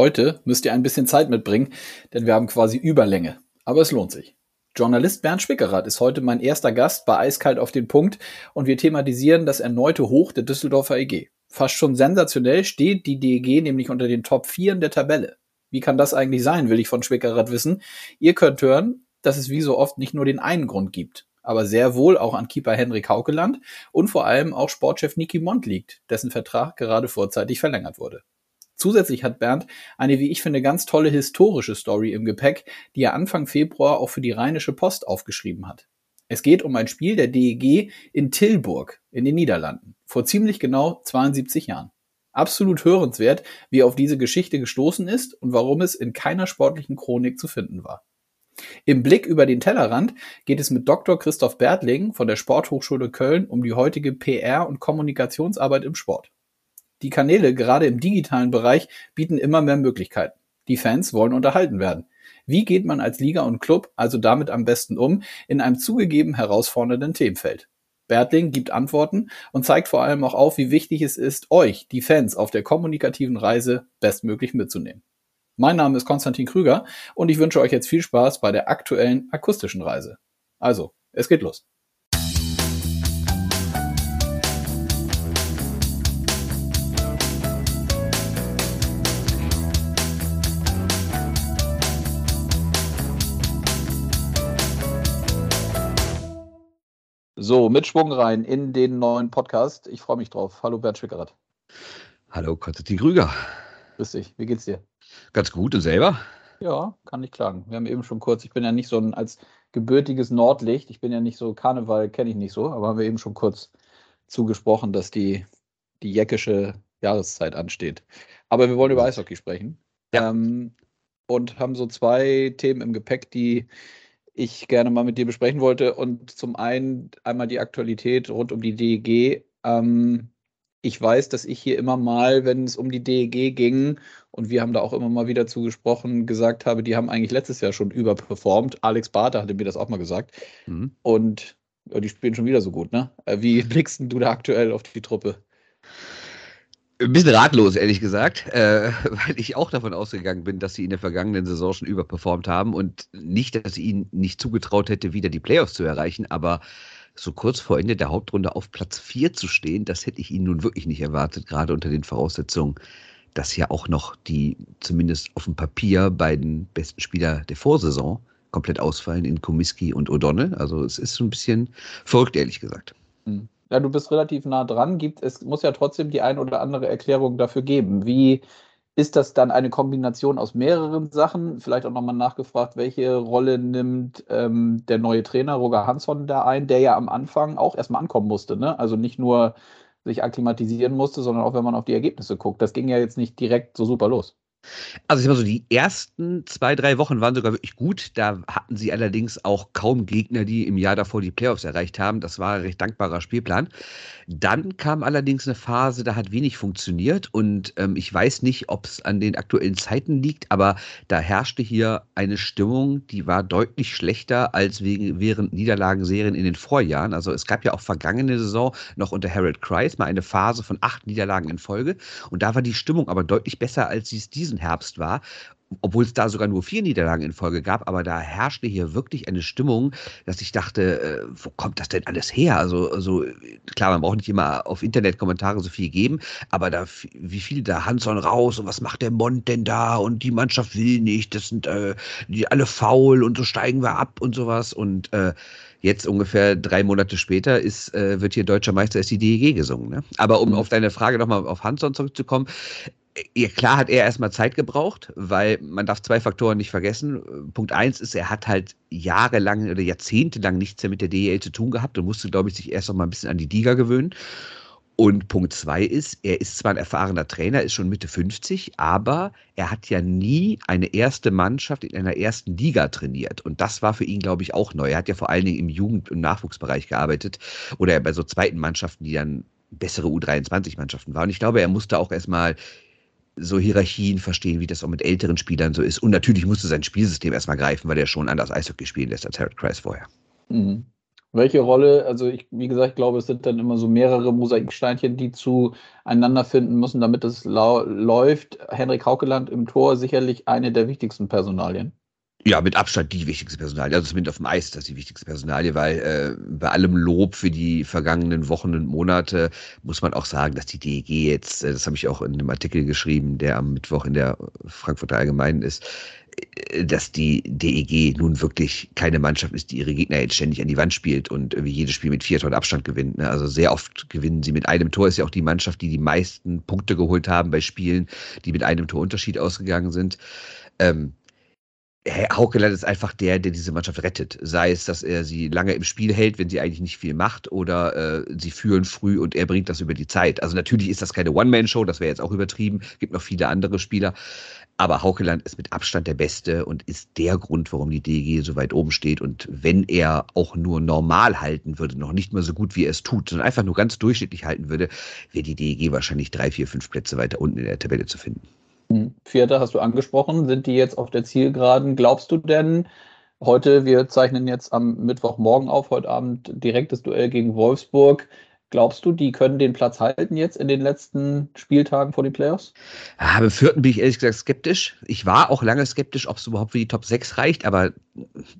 Heute müsst ihr ein bisschen Zeit mitbringen, denn wir haben quasi Überlänge. Aber es lohnt sich. Journalist Bernd Spickerath ist heute mein erster Gast bei Eiskalt auf den Punkt und wir thematisieren das erneute Hoch der Düsseldorfer EG. Fast schon sensationell steht die DEG nämlich unter den Top 4 der Tabelle. Wie kann das eigentlich sein, will ich von Spickerath wissen. Ihr könnt hören, dass es wie so oft nicht nur den einen Grund gibt, aber sehr wohl auch an Keeper Henrik Haukeland und vor allem auch Sportchef Niki Mond liegt, dessen Vertrag gerade vorzeitig verlängert wurde. Zusätzlich hat Bernd eine, wie ich finde, ganz tolle historische Story im Gepäck, die er Anfang Februar auch für die Rheinische Post aufgeschrieben hat. Es geht um ein Spiel der DEG in Tilburg in den Niederlanden vor ziemlich genau 72 Jahren. Absolut hörenswert, wie er auf diese Geschichte gestoßen ist und warum es in keiner sportlichen Chronik zu finden war. Im Blick über den Tellerrand geht es mit Dr. Christoph Bertling von der Sporthochschule Köln um die heutige PR- und Kommunikationsarbeit im Sport. Die Kanäle, gerade im digitalen Bereich, bieten immer mehr Möglichkeiten. Die Fans wollen unterhalten werden. Wie geht man als Liga und Club also damit am besten um in einem zugegeben herausfordernden Themenfeld? Bertling gibt Antworten und zeigt vor allem auch auf, wie wichtig es ist, euch, die Fans, auf der kommunikativen Reise bestmöglich mitzunehmen. Mein Name ist Konstantin Krüger und ich wünsche euch jetzt viel Spaß bei der aktuellen akustischen Reise. Also, es geht los. So, mit Schwung rein in den neuen Podcast. Ich freue mich drauf. Hallo Bernd Schwickerath. Hallo Konstantin Krüger. Grüß dich. Wie geht's dir? Ganz gut und selber? Ja, kann nicht klagen. Wir haben eben schon kurz, ich bin ja nicht so ein als gebürtiges Nordlicht, ich bin ja nicht so, Karneval kenne ich nicht so, aber haben wir eben schon kurz zugesprochen, dass die, die jäckische Jahreszeit ansteht. Aber wir wollen über Eishockey sprechen. Ja. Ähm, und haben so zwei Themen im Gepäck, die ich gerne mal mit dir besprechen wollte. Und zum einen einmal die Aktualität rund um die DEG. Ähm, ich weiß, dass ich hier immer mal, wenn es um die DEG ging, und wir haben da auch immer mal wieder zugesprochen, gesagt habe, die haben eigentlich letztes Jahr schon überperformt. Alex Barter hatte mir das auch mal gesagt. Mhm. Und ja, die spielen schon wieder so gut, ne? Äh, wie blickst du da aktuell auf die Truppe? Ein bisschen ratlos, ehrlich gesagt, äh, weil ich auch davon ausgegangen bin, dass sie in der vergangenen Saison schon überperformt haben und nicht, dass ich ihnen nicht zugetraut hätte, wieder die Playoffs zu erreichen, aber so kurz vor Ende der Hauptrunde auf Platz 4 zu stehen, das hätte ich ihnen nun wirklich nicht erwartet, gerade unter den Voraussetzungen, dass ja auch noch die zumindest auf dem Papier beiden besten Spieler der Vorsaison komplett ausfallen in Komiski und O'Donnell. Also es ist so ein bisschen verrückt, ehrlich gesagt. Mhm. Ja, du bist relativ nah dran. Gibt, es muss ja trotzdem die ein oder andere Erklärung dafür geben. Wie ist das dann eine Kombination aus mehreren Sachen? Vielleicht auch nochmal nachgefragt, welche Rolle nimmt ähm, der neue Trainer Roger Hansson da ein, der ja am Anfang auch erstmal ankommen musste. Ne? Also nicht nur sich akklimatisieren musste, sondern auch wenn man auf die Ergebnisse guckt. Das ging ja jetzt nicht direkt so super los. Also ich sag mal so, die ersten zwei, drei Wochen waren sogar wirklich gut. Da hatten sie allerdings auch kaum Gegner, die im Jahr davor die Playoffs erreicht haben. Das war ein recht dankbarer Spielplan. Dann kam allerdings eine Phase, da hat wenig funktioniert und ähm, ich weiß nicht, ob es an den aktuellen Zeiten liegt, aber da herrschte hier eine Stimmung, die war deutlich schlechter als wegen, während Niederlagenserien in den Vorjahren. Also es gab ja auch vergangene Saison noch unter Harold Kreis mal eine Phase von acht Niederlagen in Folge und da war die Stimmung aber deutlich besser, als sie es diesen Herbst war obwohl es da sogar nur vier Niederlagen in Folge gab, aber da herrschte hier wirklich eine Stimmung, dass ich dachte, äh, wo kommt das denn alles her? Also, also klar, man braucht nicht immer auf Internetkommentare so viel geben, aber da wie viel da Hanson raus und was macht der Mond denn da und die Mannschaft will nicht, das sind äh, die alle faul und so steigen wir ab und sowas und äh, jetzt ungefähr drei Monate später ist, äh, wird hier Deutscher Meister ist die DEG gesungen. Ne? Aber um mhm. auf deine Frage nochmal auf Hanson zurückzukommen, ja, klar hat er erstmal Zeit gebraucht, weil man darf zwei Faktoren nicht vergessen. Punkt eins ist, er hat halt jahrelang oder jahrzehntelang nichts mehr mit der DEL zu tun gehabt und musste, glaube ich, sich erst noch mal ein bisschen an die Liga gewöhnen. Und Punkt zwei ist, er ist zwar ein erfahrener Trainer, ist schon Mitte 50, aber er hat ja nie eine erste Mannschaft in einer ersten Liga trainiert. Und das war für ihn, glaube ich, auch neu. Er hat ja vor allen Dingen im Jugend- und Nachwuchsbereich gearbeitet oder bei so zweiten Mannschaften, die dann bessere U23-Mannschaften waren. Und ich glaube, er musste auch erstmal so Hierarchien verstehen, wie das auch mit älteren Spielern so ist. Und natürlich musste sein Spielsystem erstmal greifen, weil er schon anders Eishockey spielen lässt als Harold Kreis vorher. Mhm. Welche Rolle, also ich, wie gesagt, ich glaube, es sind dann immer so mehrere Mosaiksteinchen, die zueinander finden müssen, damit es läuft. Henrik Haukeland im Tor sicherlich eine der wichtigsten Personalien. Ja, mit Abstand die wichtigste Personalie. Also zumindest auf dem Eis das ist die wichtigste Personalie, weil äh, bei allem Lob für die vergangenen Wochen und Monate muss man auch sagen, dass die DEG jetzt, äh, das habe ich auch in einem Artikel geschrieben, der am Mittwoch in der Frankfurter Allgemeinen ist, äh, dass die DEG nun wirklich keine Mannschaft ist, die ihre Gegner jetzt ständig an die Wand spielt und irgendwie jedes Spiel mit vier Toren Abstand gewinnt. Ne? Also sehr oft gewinnen sie mit einem Tor. Ist ja auch die Mannschaft, die die meisten Punkte geholt haben bei Spielen, die mit einem Tor Unterschied ausgegangen sind. Ähm, Haukeland ist einfach der, der diese Mannschaft rettet. Sei es, dass er sie lange im Spiel hält, wenn sie eigentlich nicht viel macht, oder äh, sie führen früh und er bringt das über die Zeit. Also natürlich ist das keine One-Man-Show, das wäre jetzt auch übertrieben. Gibt noch viele andere Spieler. Aber Haukeland ist mit Abstand der Beste und ist der Grund, warum die DG so weit oben steht. Und wenn er auch nur normal halten würde, noch nicht mal so gut, wie er es tut, sondern einfach nur ganz durchschnittlich halten würde, wäre die DG wahrscheinlich drei, vier, fünf Plätze weiter unten in der Tabelle zu finden. Vierter hast du angesprochen. Sind die jetzt auf der Zielgeraden? Glaubst du denn, heute, wir zeichnen jetzt am Mittwochmorgen auf, heute Abend direktes Duell gegen Wolfsburg. Glaubst du, die können den Platz halten jetzt in den letzten Spieltagen vor den Playoffs? Ja, beim vierten bin ich ehrlich gesagt skeptisch. Ich war auch lange skeptisch, ob es überhaupt für die Top 6 reicht, aber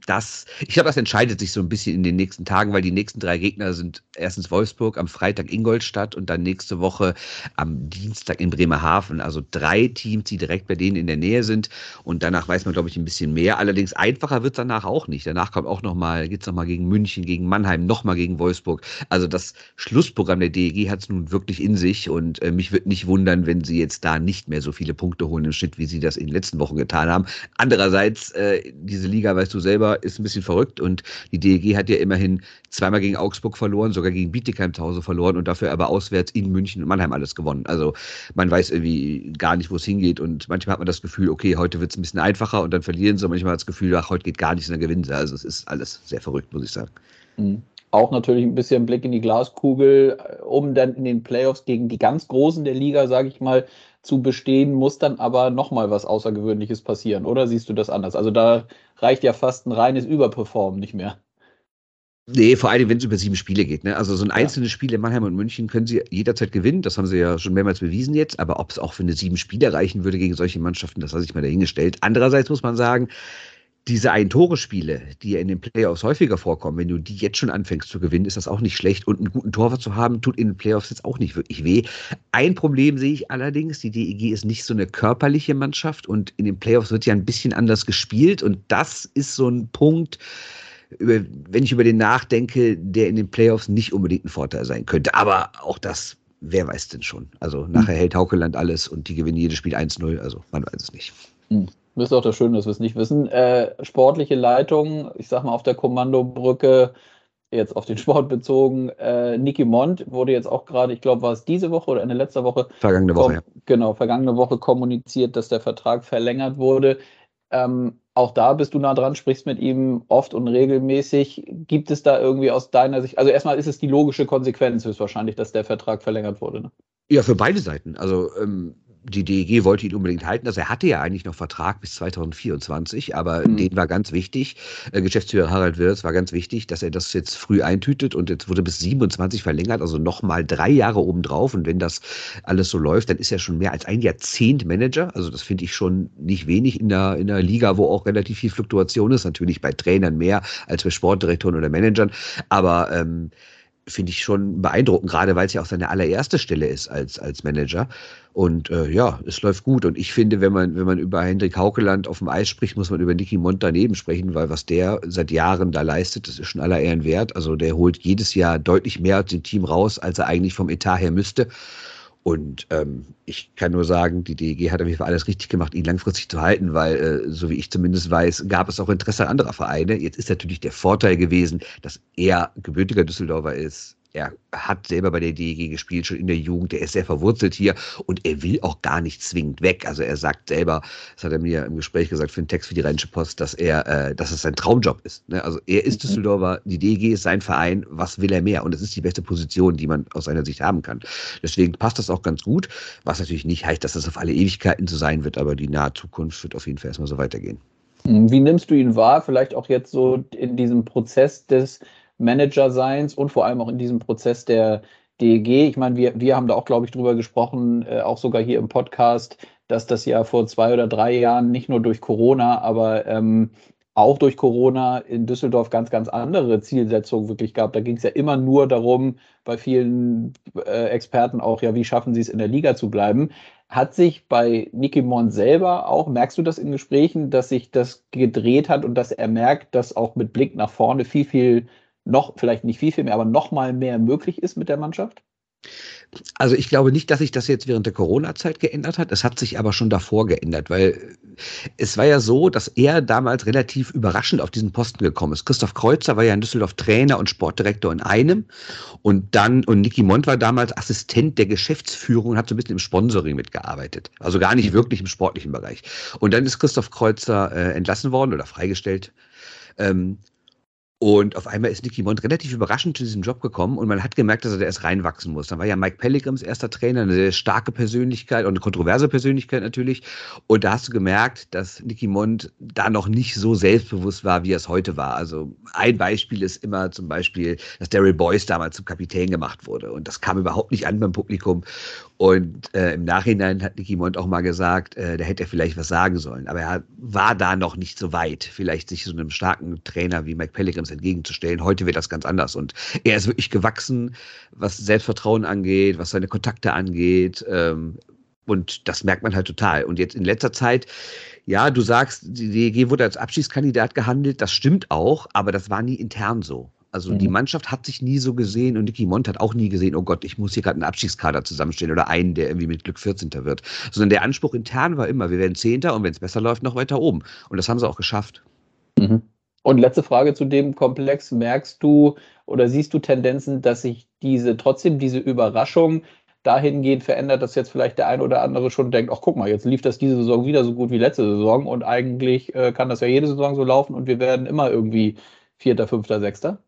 das, ich glaube, das entscheidet sich so ein bisschen in den nächsten Tagen, weil die nächsten drei Gegner sind erstens Wolfsburg, am Freitag Ingolstadt und dann nächste Woche am Dienstag in Bremerhaven. Also drei Teams, die direkt bei denen in der Nähe sind und danach weiß man, glaube ich, ein bisschen mehr. Allerdings einfacher wird es danach auch nicht. Danach kommt auch nochmal, geht es nochmal gegen München, gegen Mannheim, nochmal gegen Wolfsburg. Also das Schluss Schlussprogramm der DEG hat es nun wirklich in sich und äh, mich würde nicht wundern, wenn sie jetzt da nicht mehr so viele Punkte holen im Schnitt, wie sie das in den letzten Wochen getan haben. Andererseits, äh, diese Liga, weißt du selber, ist ein bisschen verrückt und die DEG hat ja immerhin zweimal gegen Augsburg verloren, sogar gegen Bietigheim zu Hause verloren und dafür aber auswärts in München und Mannheim alles gewonnen. Also man weiß irgendwie gar nicht, wo es hingeht und manchmal hat man das Gefühl, okay, heute wird es ein bisschen einfacher und dann verlieren sie manchmal hat das Gefühl, ach, heute geht gar nichts und dann gewinnen sie. Also es ist alles sehr verrückt, muss ich sagen. Mhm auch natürlich ein bisschen Blick in die Glaskugel, äh, um dann in den Playoffs gegen die ganz Großen der Liga, sage ich mal, zu bestehen, muss dann aber nochmal was Außergewöhnliches passieren. Oder siehst du das anders? Also da reicht ja fast ein reines Überperformen nicht mehr. Nee, vor allem, wenn es über sieben Spiele geht. Ne? Also so ein einzelnes. Spiel in Mannheim und München können sie jederzeit gewinnen. Das haben sie ja schon mehrmals bewiesen jetzt. Aber ob es auch für eine sieben Spiele reichen würde gegen solche Mannschaften, das lasse ich mal dahingestellt. Andererseits muss man sagen, diese Ein-Tore-Spiele, die ja in den Playoffs häufiger vorkommen, wenn du die jetzt schon anfängst zu gewinnen, ist das auch nicht schlecht. Und einen guten Torwart zu haben, tut in den Playoffs jetzt auch nicht wirklich weh. Ein Problem sehe ich allerdings, die DEG ist nicht so eine körperliche Mannschaft und in den Playoffs wird ja ein bisschen anders gespielt. Und das ist so ein Punkt, wenn ich über den nachdenke, der in den Playoffs nicht unbedingt ein Vorteil sein könnte. Aber auch das, wer weiß denn schon. Also nachher hält Haukeland alles und die gewinnen jedes Spiel 1-0. Also man weiß es nicht. Mhm. Das ist auch das Schöne, dass wir es nicht wissen. Äh, sportliche Leitung, ich sag mal auf der Kommandobrücke, jetzt auf den Sport bezogen. Äh, Niki Mond wurde jetzt auch gerade, ich glaube, war es diese Woche oder in der letzten Woche? Vergangene Woche, ja. Genau, vergangene Woche kommuniziert, dass der Vertrag verlängert wurde. Ähm, auch da bist du nah dran, sprichst mit ihm oft und regelmäßig. Gibt es da irgendwie aus deiner Sicht, also erstmal ist es die logische Konsequenz höchstwahrscheinlich, dass der Vertrag verlängert wurde. Ne? Ja, für beide Seiten. Also ähm, die DEG wollte ihn unbedingt halten. Also er hatte ja eigentlich noch Vertrag bis 2024, aber mhm. den war ganz wichtig. Äh, Geschäftsführer Harald Wirz war ganz wichtig, dass er das jetzt früh eintütet und jetzt wurde bis 27 verlängert, also nochmal drei Jahre obendrauf. Und wenn das alles so läuft, dann ist er schon mehr als ein Jahrzehnt Manager. Also das finde ich schon nicht wenig in der, in der Liga, wo auch relativ viel Fluktuation ist. Natürlich bei Trainern mehr als bei Sportdirektoren oder Managern. Aber ähm, finde ich schon beeindruckend, gerade weil es ja auch seine allererste Stelle ist als, als Manager. Und äh, ja, es läuft gut. Und ich finde, wenn man, wenn man über Hendrik Haukeland auf dem Eis spricht, muss man über Niki Mont daneben sprechen, weil was der seit Jahren da leistet, das ist schon aller Ehren wert. Also der holt jedes Jahr deutlich mehr aus dem Team raus, als er eigentlich vom Etat her müsste. Und ähm, ich kann nur sagen, die DEG hat auf jeden Fall alles richtig gemacht, ihn langfristig zu halten, weil, äh, so wie ich zumindest weiß, gab es auch Interesse anderer Vereine. Jetzt ist natürlich der Vorteil gewesen, dass er gebürtiger Düsseldorfer ist, er hat selber bei der DEG gespielt, schon in der Jugend. Er ist sehr verwurzelt hier und er will auch gar nicht zwingend weg. Also er sagt selber, das hat er mir im Gespräch gesagt für einen Text für die Rheinische Post, dass er, äh, dass es sein Traumjob ist. Ne? Also er ist mhm. Düsseldorfer, die DEG ist sein Verein. Was will er mehr? Und es ist die beste Position, die man aus seiner Sicht haben kann. Deswegen passt das auch ganz gut. Was natürlich nicht heißt, dass das auf alle Ewigkeiten so sein wird, aber die nahe Zukunft wird auf jeden Fall erstmal so weitergehen. Wie nimmst du ihn wahr? Vielleicht auch jetzt so in diesem Prozess des Managerseins und vor allem auch in diesem Prozess der DEG. Ich meine, wir, wir haben da auch, glaube ich, drüber gesprochen, äh, auch sogar hier im Podcast, dass das ja vor zwei oder drei Jahren nicht nur durch Corona, aber ähm, auch durch Corona in Düsseldorf ganz, ganz andere Zielsetzungen wirklich gab. Da ging es ja immer nur darum, bei vielen äh, Experten auch, ja, wie schaffen sie es in der Liga zu bleiben. Hat sich bei Niki Mon selber auch, merkst du das in Gesprächen, dass sich das gedreht hat und dass er merkt, dass auch mit Blick nach vorne viel, viel noch, vielleicht nicht viel, viel mehr, aber noch mal mehr möglich ist mit der Mannschaft? Also ich glaube nicht, dass sich das jetzt während der Corona-Zeit geändert hat. Es hat sich aber schon davor geändert, weil es war ja so, dass er damals relativ überraschend auf diesen Posten gekommen ist. Christoph Kreuzer war ja in Düsseldorf Trainer und Sportdirektor in einem und dann, und Niki Mont war damals Assistent der Geschäftsführung und hat so ein bisschen im Sponsoring mitgearbeitet. Also gar nicht wirklich im sportlichen Bereich. Und dann ist Christoph Kreuzer äh, entlassen worden oder freigestellt. Ähm, und auf einmal ist Nicky Mond relativ überraschend zu diesem Job gekommen und man hat gemerkt, dass er da erst reinwachsen muss. Dann war ja Mike Pellegrims erster Trainer, eine sehr starke Persönlichkeit und eine kontroverse Persönlichkeit natürlich. Und da hast du gemerkt, dass Nicky Mond da noch nicht so selbstbewusst war, wie er es heute war. Also ein Beispiel ist immer zum Beispiel, dass Daryl Boyce damals zum Kapitän gemacht wurde. Und das kam überhaupt nicht an beim Publikum. Und äh, im Nachhinein hat Nicky Mond auch mal gesagt, äh, da hätte er vielleicht was sagen sollen. Aber er war da noch nicht so weit, vielleicht sich so einem starken Trainer wie Mike Pellegrims entgegenzustellen. Heute wird das ganz anders. Und er ist wirklich gewachsen, was Selbstvertrauen angeht, was seine Kontakte angeht. Ähm, und das merkt man halt total. Und jetzt in letzter Zeit, ja, du sagst, die DEG wurde als Abschiedskandidat gehandelt. Das stimmt auch, aber das war nie intern so. Also mhm. die Mannschaft hat sich nie so gesehen und Nicky Mont hat auch nie gesehen, oh Gott, ich muss hier gerade einen Abstiegskader zusammenstellen oder einen, der irgendwie mit Glück 14. wird. Sondern der Anspruch intern war immer, wir werden Zehnter und wenn es besser läuft, noch weiter oben. Und das haben sie auch geschafft. Mhm. Und letzte Frage zu dem Komplex. Merkst du oder siehst du Tendenzen, dass sich diese trotzdem diese Überraschung dahingehend verändert, dass jetzt vielleicht der eine oder andere schon denkt, ach guck mal, jetzt lief das diese Saison wieder so gut wie letzte Saison und eigentlich äh, kann das ja jede Saison so laufen und wir werden immer irgendwie Vierter, Fünfter, Sechster?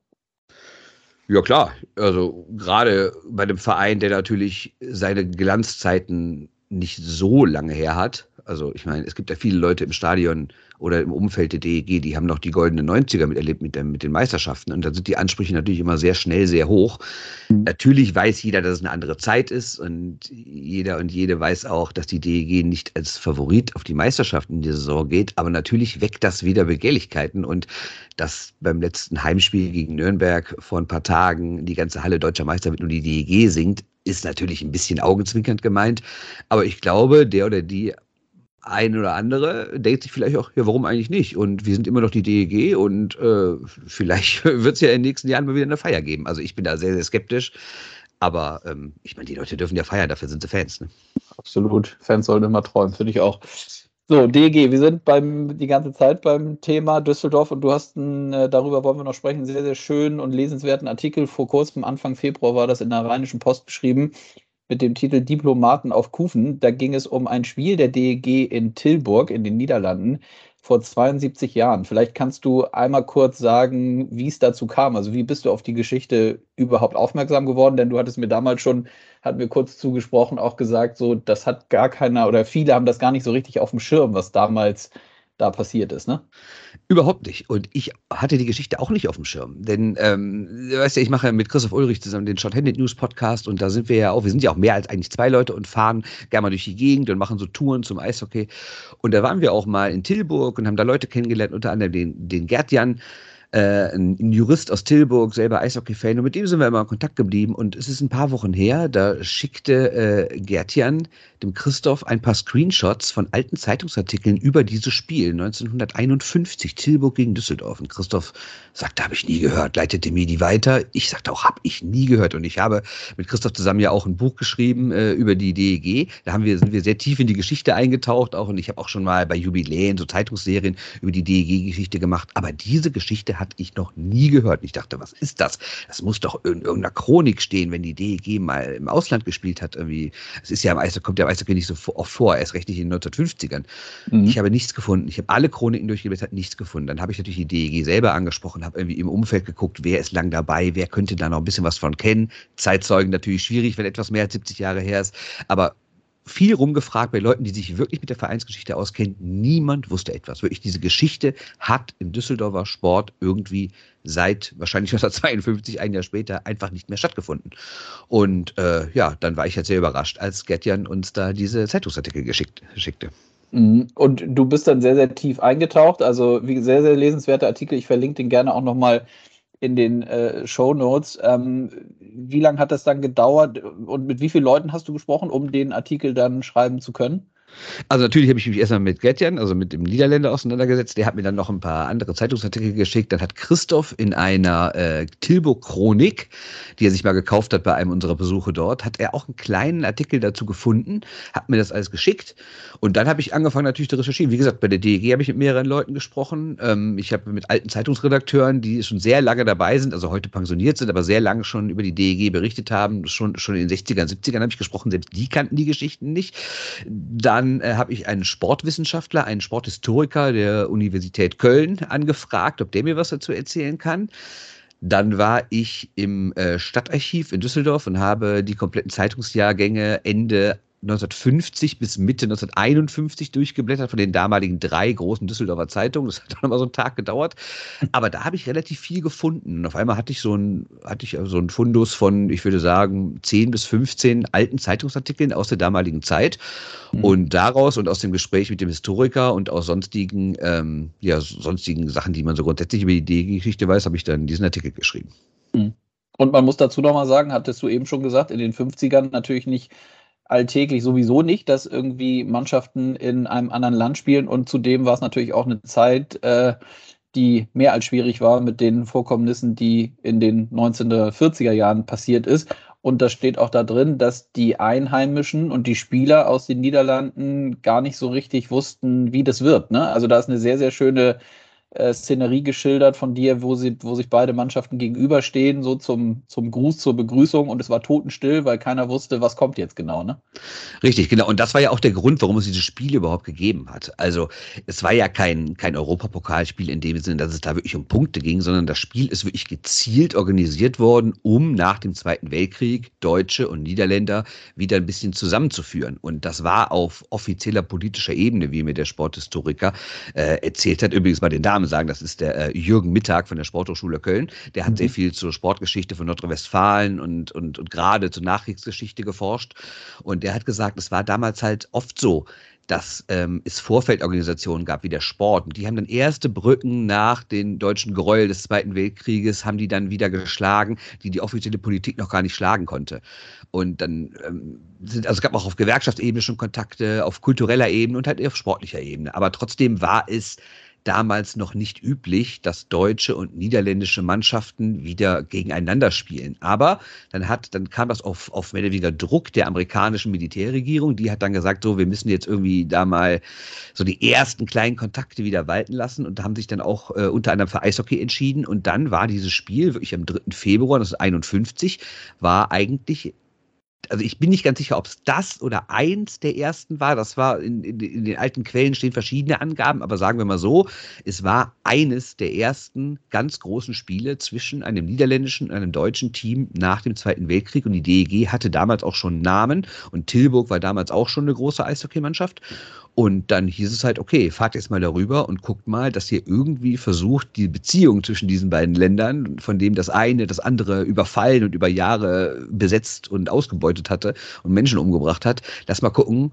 Ja klar, also gerade bei dem Verein, der natürlich seine Glanzzeiten nicht so lange her hat. Also ich meine, es gibt ja viele Leute im Stadion, oder im Umfeld der DEG, die haben noch die goldenen 90er miterlebt mit, mit den Meisterschaften. Und da sind die Ansprüche natürlich immer sehr schnell, sehr hoch. Mhm. Natürlich weiß jeder, dass es eine andere Zeit ist und jeder und jede weiß auch, dass die DEG nicht als Favorit auf die Meisterschaften in die Saison geht. Aber natürlich weckt das wieder Begehrlichkeiten und dass beim letzten Heimspiel gegen Nürnberg vor ein paar Tagen die ganze Halle deutscher Meister mit nur die DEG singt, ist natürlich ein bisschen augenzwinkernd gemeint. Aber ich glaube, der oder die ein oder andere denkt sich vielleicht auch, ja, warum eigentlich nicht? Und wir sind immer noch die DEG und äh, vielleicht wird es ja in den nächsten Jahren mal wieder eine Feier geben. Also ich bin da sehr, sehr skeptisch. Aber ähm, ich meine, die Leute dürfen ja feiern, dafür sind sie Fans. Ne? Absolut. Fans sollen immer träumen, finde ich auch. So, DEG, wir sind beim, die ganze Zeit beim Thema Düsseldorf und du hast einen, äh, darüber wollen wir noch sprechen, sehr, sehr schönen und lesenswerten Artikel. Vor kurzem, Anfang Februar, war das in der Rheinischen Post geschrieben mit dem Titel Diplomaten auf Kufen. Da ging es um ein Spiel der DEG in Tilburg in den Niederlanden vor 72 Jahren. Vielleicht kannst du einmal kurz sagen, wie es dazu kam. Also wie bist du auf die Geschichte überhaupt aufmerksam geworden? Denn du hattest mir damals schon, hatten wir kurz zugesprochen, auch gesagt, so das hat gar keiner oder viele haben das gar nicht so richtig auf dem Schirm, was damals da passiert ist, ne? Überhaupt nicht. Und ich hatte die Geschichte auch nicht auf dem Schirm. Denn, ähm, weißt du, ich mache ja mit Christoph Ulrich zusammen den Shorthanded News Podcast und da sind wir ja auch, wir sind ja auch mehr als eigentlich zwei Leute und fahren gerne mal durch die Gegend und machen so Touren zum Eishockey. Und da waren wir auch mal in Tilburg und haben da Leute kennengelernt, unter anderem den, den Gerd äh, ein Jurist aus Tilburg, selber Eishockey-Fan, und mit dem sind wir immer in Kontakt geblieben. Und es ist ein paar Wochen her, da schickte äh, Gertjan dem Christoph ein paar Screenshots von alten Zeitungsartikeln über dieses Spiel 1951, Tilburg gegen Düsseldorf. Und Christoph sagte, habe ich nie gehört, leitete mir die weiter. Ich sagte auch, habe ich nie gehört. Und ich habe mit Christoph zusammen ja auch ein Buch geschrieben äh, über die DEG. Da haben wir, sind wir sehr tief in die Geschichte eingetaucht auch. Und ich habe auch schon mal bei Jubiläen, so Zeitungsserien über die DEG-Geschichte gemacht. Aber diese Geschichte hatte ich noch nie gehört. Ich dachte, was ist das? Das muss doch in irgendeiner Chronik stehen, wenn die DEG mal im Ausland gespielt hat. Irgendwie. Es ist ja im Eis, kommt ja im Eishockey nicht so oft vor, erst recht nicht in den 1950ern. Mhm. Ich habe nichts gefunden. Ich habe alle Chroniken durchgeblättert, nichts gefunden. Dann habe ich natürlich die DEG selber angesprochen, habe irgendwie im Umfeld geguckt, wer ist lang dabei, wer könnte da noch ein bisschen was von kennen. Zeitzeugen natürlich schwierig, wenn etwas mehr als 70 Jahre her ist. Aber viel rumgefragt bei Leuten, die sich wirklich mit der Vereinsgeschichte auskennen. Niemand wusste etwas. Wirklich, diese Geschichte hat im Düsseldorfer Sport irgendwie seit wahrscheinlich 1952, ein Jahr später, einfach nicht mehr stattgefunden. Und äh, ja, dann war ich halt sehr überrascht, als Gertjan uns da diese Zeitungsartikel geschickt, schickte. Mhm. Und du bist dann sehr, sehr tief eingetaucht. Also wie sehr, sehr lesenswerter Artikel. Ich verlinke den gerne auch nochmal in den äh, Show Notes. Ähm, wie lange hat das dann gedauert und mit wie vielen Leuten hast du gesprochen, um den Artikel dann schreiben zu können? Also natürlich habe ich mich erstmal mit Getjan, also mit dem Niederländer auseinandergesetzt. Der hat mir dann noch ein paar andere Zeitungsartikel geschickt. Dann hat Christoph in einer äh, Tilburg-Chronik, die er sich mal gekauft hat bei einem unserer Besuche dort, hat er auch einen kleinen Artikel dazu gefunden, hat mir das alles geschickt. Und dann habe ich angefangen natürlich zu recherchieren. Wie gesagt, bei der DEG habe ich mit mehreren Leuten gesprochen. Ähm, ich habe mit alten Zeitungsredakteuren, die schon sehr lange dabei sind, also heute pensioniert sind, aber sehr lange schon über die DEG berichtet haben. Schon, schon in den 60ern, 70ern habe ich gesprochen. Selbst die kannten die Geschichten nicht. Dann dann äh, habe ich einen Sportwissenschaftler, einen Sporthistoriker der Universität Köln angefragt, ob der mir was dazu erzählen kann. Dann war ich im äh, Stadtarchiv in Düsseldorf und habe die kompletten Zeitungsjahrgänge Ende 1950 bis Mitte 1951 durchgeblättert von den damaligen drei großen Düsseldorfer Zeitungen. Das hat dann mal so einen Tag gedauert. Aber da habe ich relativ viel gefunden. Und auf einmal hatte ich so ein, hatte ich so einen Fundus von, ich würde sagen, 10 bis 15 alten Zeitungsartikeln aus der damaligen Zeit. Mhm. Und daraus und aus dem Gespräch mit dem Historiker und aus sonstigen, ähm, ja, sonstigen Sachen, die man so grundsätzlich über die D-Geschichte weiß, habe ich dann diesen Artikel geschrieben. Mhm. Und man muss dazu nochmal sagen, hattest du eben schon gesagt, in den 50ern natürlich nicht alltäglich sowieso nicht, dass irgendwie Mannschaften in einem anderen Land spielen. Und zudem war es natürlich auch eine Zeit, äh, die mehr als schwierig war mit den Vorkommnissen, die in den 1940er Jahren passiert ist. Und da steht auch da drin, dass die Einheimischen und die Spieler aus den Niederlanden gar nicht so richtig wussten, wie das wird. Ne? Also da ist eine sehr, sehr schöne äh, Szenerie geschildert von dir, wo, sie, wo sich beide Mannschaften gegenüberstehen, so zum, zum Gruß, zur Begrüßung und es war totenstill, weil keiner wusste, was kommt jetzt genau, ne? Richtig, genau. Und das war ja auch der Grund, warum es dieses Spiel überhaupt gegeben hat. Also es war ja kein, kein Europapokalspiel in dem Sinne, dass es da wirklich um Punkte ging, sondern das Spiel ist wirklich gezielt organisiert worden, um nach dem Zweiten Weltkrieg Deutsche und Niederländer wieder ein bisschen zusammenzuführen. Und das war auf offizieller politischer Ebene, wie mir der Sporthistoriker äh, erzählt hat. Übrigens bei den Damen Namen sagen, das ist der äh, Jürgen Mittag von der Sporthochschule Köln. Der hat mhm. sehr viel zur Sportgeschichte von Nordrhein-Westfalen und, und, und gerade zur Nachkriegsgeschichte geforscht. Und der hat gesagt, es war damals halt oft so, dass ähm, es Vorfeldorganisationen gab, wie der Sport. Und die haben dann erste Brücken nach den deutschen Gräuel des Zweiten Weltkrieges, haben die dann wieder geschlagen, die die offizielle Politik noch gar nicht schlagen konnte. Und dann ähm, sind, also es gab auch auf Gewerkschaftsebene schon Kontakte, auf kultureller Ebene und halt auf sportlicher Ebene. Aber trotzdem war es damals noch nicht üblich, dass deutsche und niederländische Mannschaften wieder gegeneinander spielen. Aber dann hat, dann kam das auf, auf mehr oder weniger Druck der amerikanischen Militärregierung. Die hat dann gesagt, so, wir müssen jetzt irgendwie da mal so die ersten kleinen Kontakte wieder walten lassen und haben sich dann auch äh, unter anderem für Eishockey entschieden. Und dann war dieses Spiel wirklich am 3. Februar 1951, war eigentlich also ich bin nicht ganz sicher, ob es das oder eins der ersten war. Das war in, in, in, den alten Quellen stehen verschiedene Angaben, aber sagen wir mal so, es war eines der ersten ganz großen Spiele zwischen einem niederländischen und einem deutschen Team nach dem Zweiten Weltkrieg. Und die DEG hatte damals auch schon Namen und Tilburg war damals auch schon eine große Eishockeymannschaft. Und dann hieß es halt, okay, fahrt jetzt mal darüber und guckt mal, dass ihr irgendwie versucht, die Beziehung zwischen diesen beiden Ländern, von dem das eine das andere überfallen und über Jahre besetzt und ausgebeutet hatte und Menschen umgebracht hat, lass mal gucken,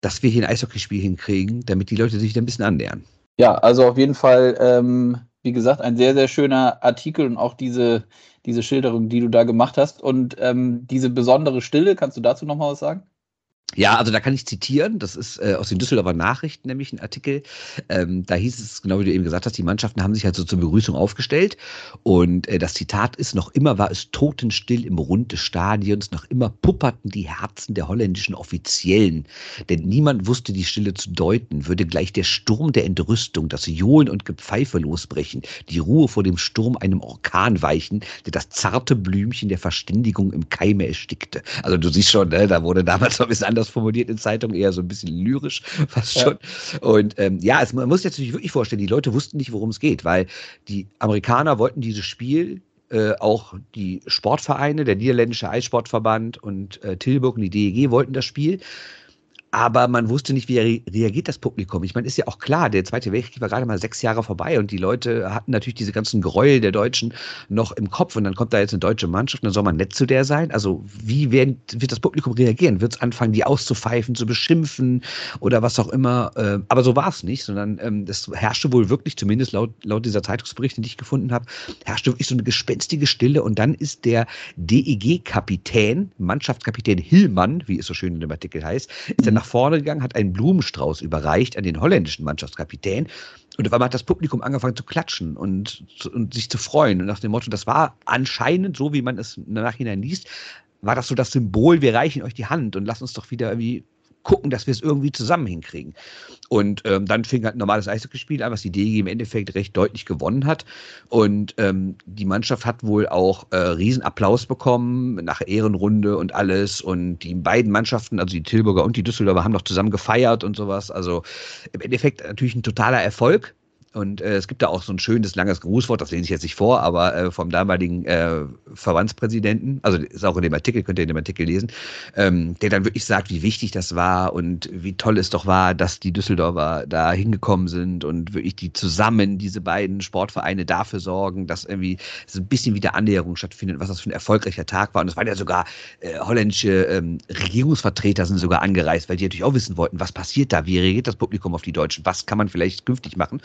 dass wir hier ein Eishockeyspiel hinkriegen, damit die Leute sich da ein bisschen annähern. Ja, also auf jeden Fall, ähm, wie gesagt, ein sehr, sehr schöner Artikel und auch diese, diese Schilderung, die du da gemacht hast. Und ähm, diese besondere Stille, kannst du dazu nochmal was sagen? Ja, also da kann ich zitieren. Das ist äh, aus den Düsseldorfer Nachrichten nämlich ein Artikel. Ähm, da hieß es, genau wie du eben gesagt hast, die Mannschaften haben sich halt so zur Begrüßung aufgestellt. Und äh, das Zitat ist, noch immer war es totenstill im Rund des Stadions, noch immer pupperten die Herzen der holländischen Offiziellen. Denn niemand wusste die Stille zu deuten, würde gleich der Sturm der Entrüstung, das Johlen und Gepfeife losbrechen, die Ruhe vor dem Sturm einem Orkan weichen, der das zarte Blümchen der Verständigung im Keime erstickte. Also du siehst schon, ne, da wurde damals noch ein bisschen anders anders formuliert in Zeitungen, eher so ein bisschen lyrisch fast schon. Ja. Und ähm, ja, es, man muss jetzt natürlich wirklich vorstellen, die Leute wussten nicht, worum es geht, weil die Amerikaner wollten dieses Spiel äh, auch die Sportvereine, der niederländische Eissportverband und äh, Tilburg und die DEG wollten das Spiel. Aber man wusste nicht, wie reagiert das Publikum. Ich meine, ist ja auch klar, der Zweite Weltkrieg war gerade mal sechs Jahre vorbei und die Leute hatten natürlich diese ganzen Gräuel der Deutschen noch im Kopf und dann kommt da jetzt eine deutsche Mannschaft und dann soll man nett zu der sein. Also wie werden, wird das Publikum reagieren? Wird es anfangen, die auszupfeifen, zu beschimpfen oder was auch immer? Äh, aber so war es nicht, sondern ähm, das herrschte wohl wirklich, zumindest laut, laut dieser Zeitungsberichte, die ich gefunden habe, herrschte wirklich so eine gespenstige Stille und dann ist der DEG-Kapitän, Mannschaftskapitän Hillmann, wie es so schön in dem Artikel heißt, ist dann nach vorne gegangen, hat einen Blumenstrauß überreicht an den holländischen Mannschaftskapitän. Und auf einmal hat das Publikum angefangen zu klatschen und, und sich zu freuen. Und nach dem Motto, das war anscheinend, so wie man es im Nachhinein liest, war das so das Symbol, wir reichen euch die Hand und lasst uns doch wieder irgendwie gucken, dass wir es irgendwie zusammen hinkriegen. Und ähm, dann fing halt ein normales Eishockeyspiel an, was die DEG im Endeffekt recht deutlich gewonnen hat. Und ähm, die Mannschaft hat wohl auch äh, Riesenapplaus bekommen nach Ehrenrunde und alles. Und die beiden Mannschaften, also die Tilburger und die Düsseldorfer, haben noch zusammen gefeiert und sowas. Also im Endeffekt natürlich ein totaler Erfolg. Und äh, es gibt da auch so ein schönes, langes Grußwort, das lese ich jetzt nicht vor, aber äh, vom damaligen äh, Verbandspräsidenten, also ist auch in dem Artikel, könnt ihr in dem Artikel lesen, ähm, der dann wirklich sagt, wie wichtig das war und wie toll es doch war, dass die Düsseldorfer da hingekommen sind und wirklich die zusammen, diese beiden Sportvereine dafür sorgen, dass irgendwie so ein bisschen wieder Annäherung stattfindet, was das für ein erfolgreicher Tag war. Und es waren ja sogar äh, holländische ähm, Regierungsvertreter sind sogar angereist, weil die natürlich auch wissen wollten, was passiert da, wie reagiert das Publikum auf die Deutschen, was kann man vielleicht künftig machen.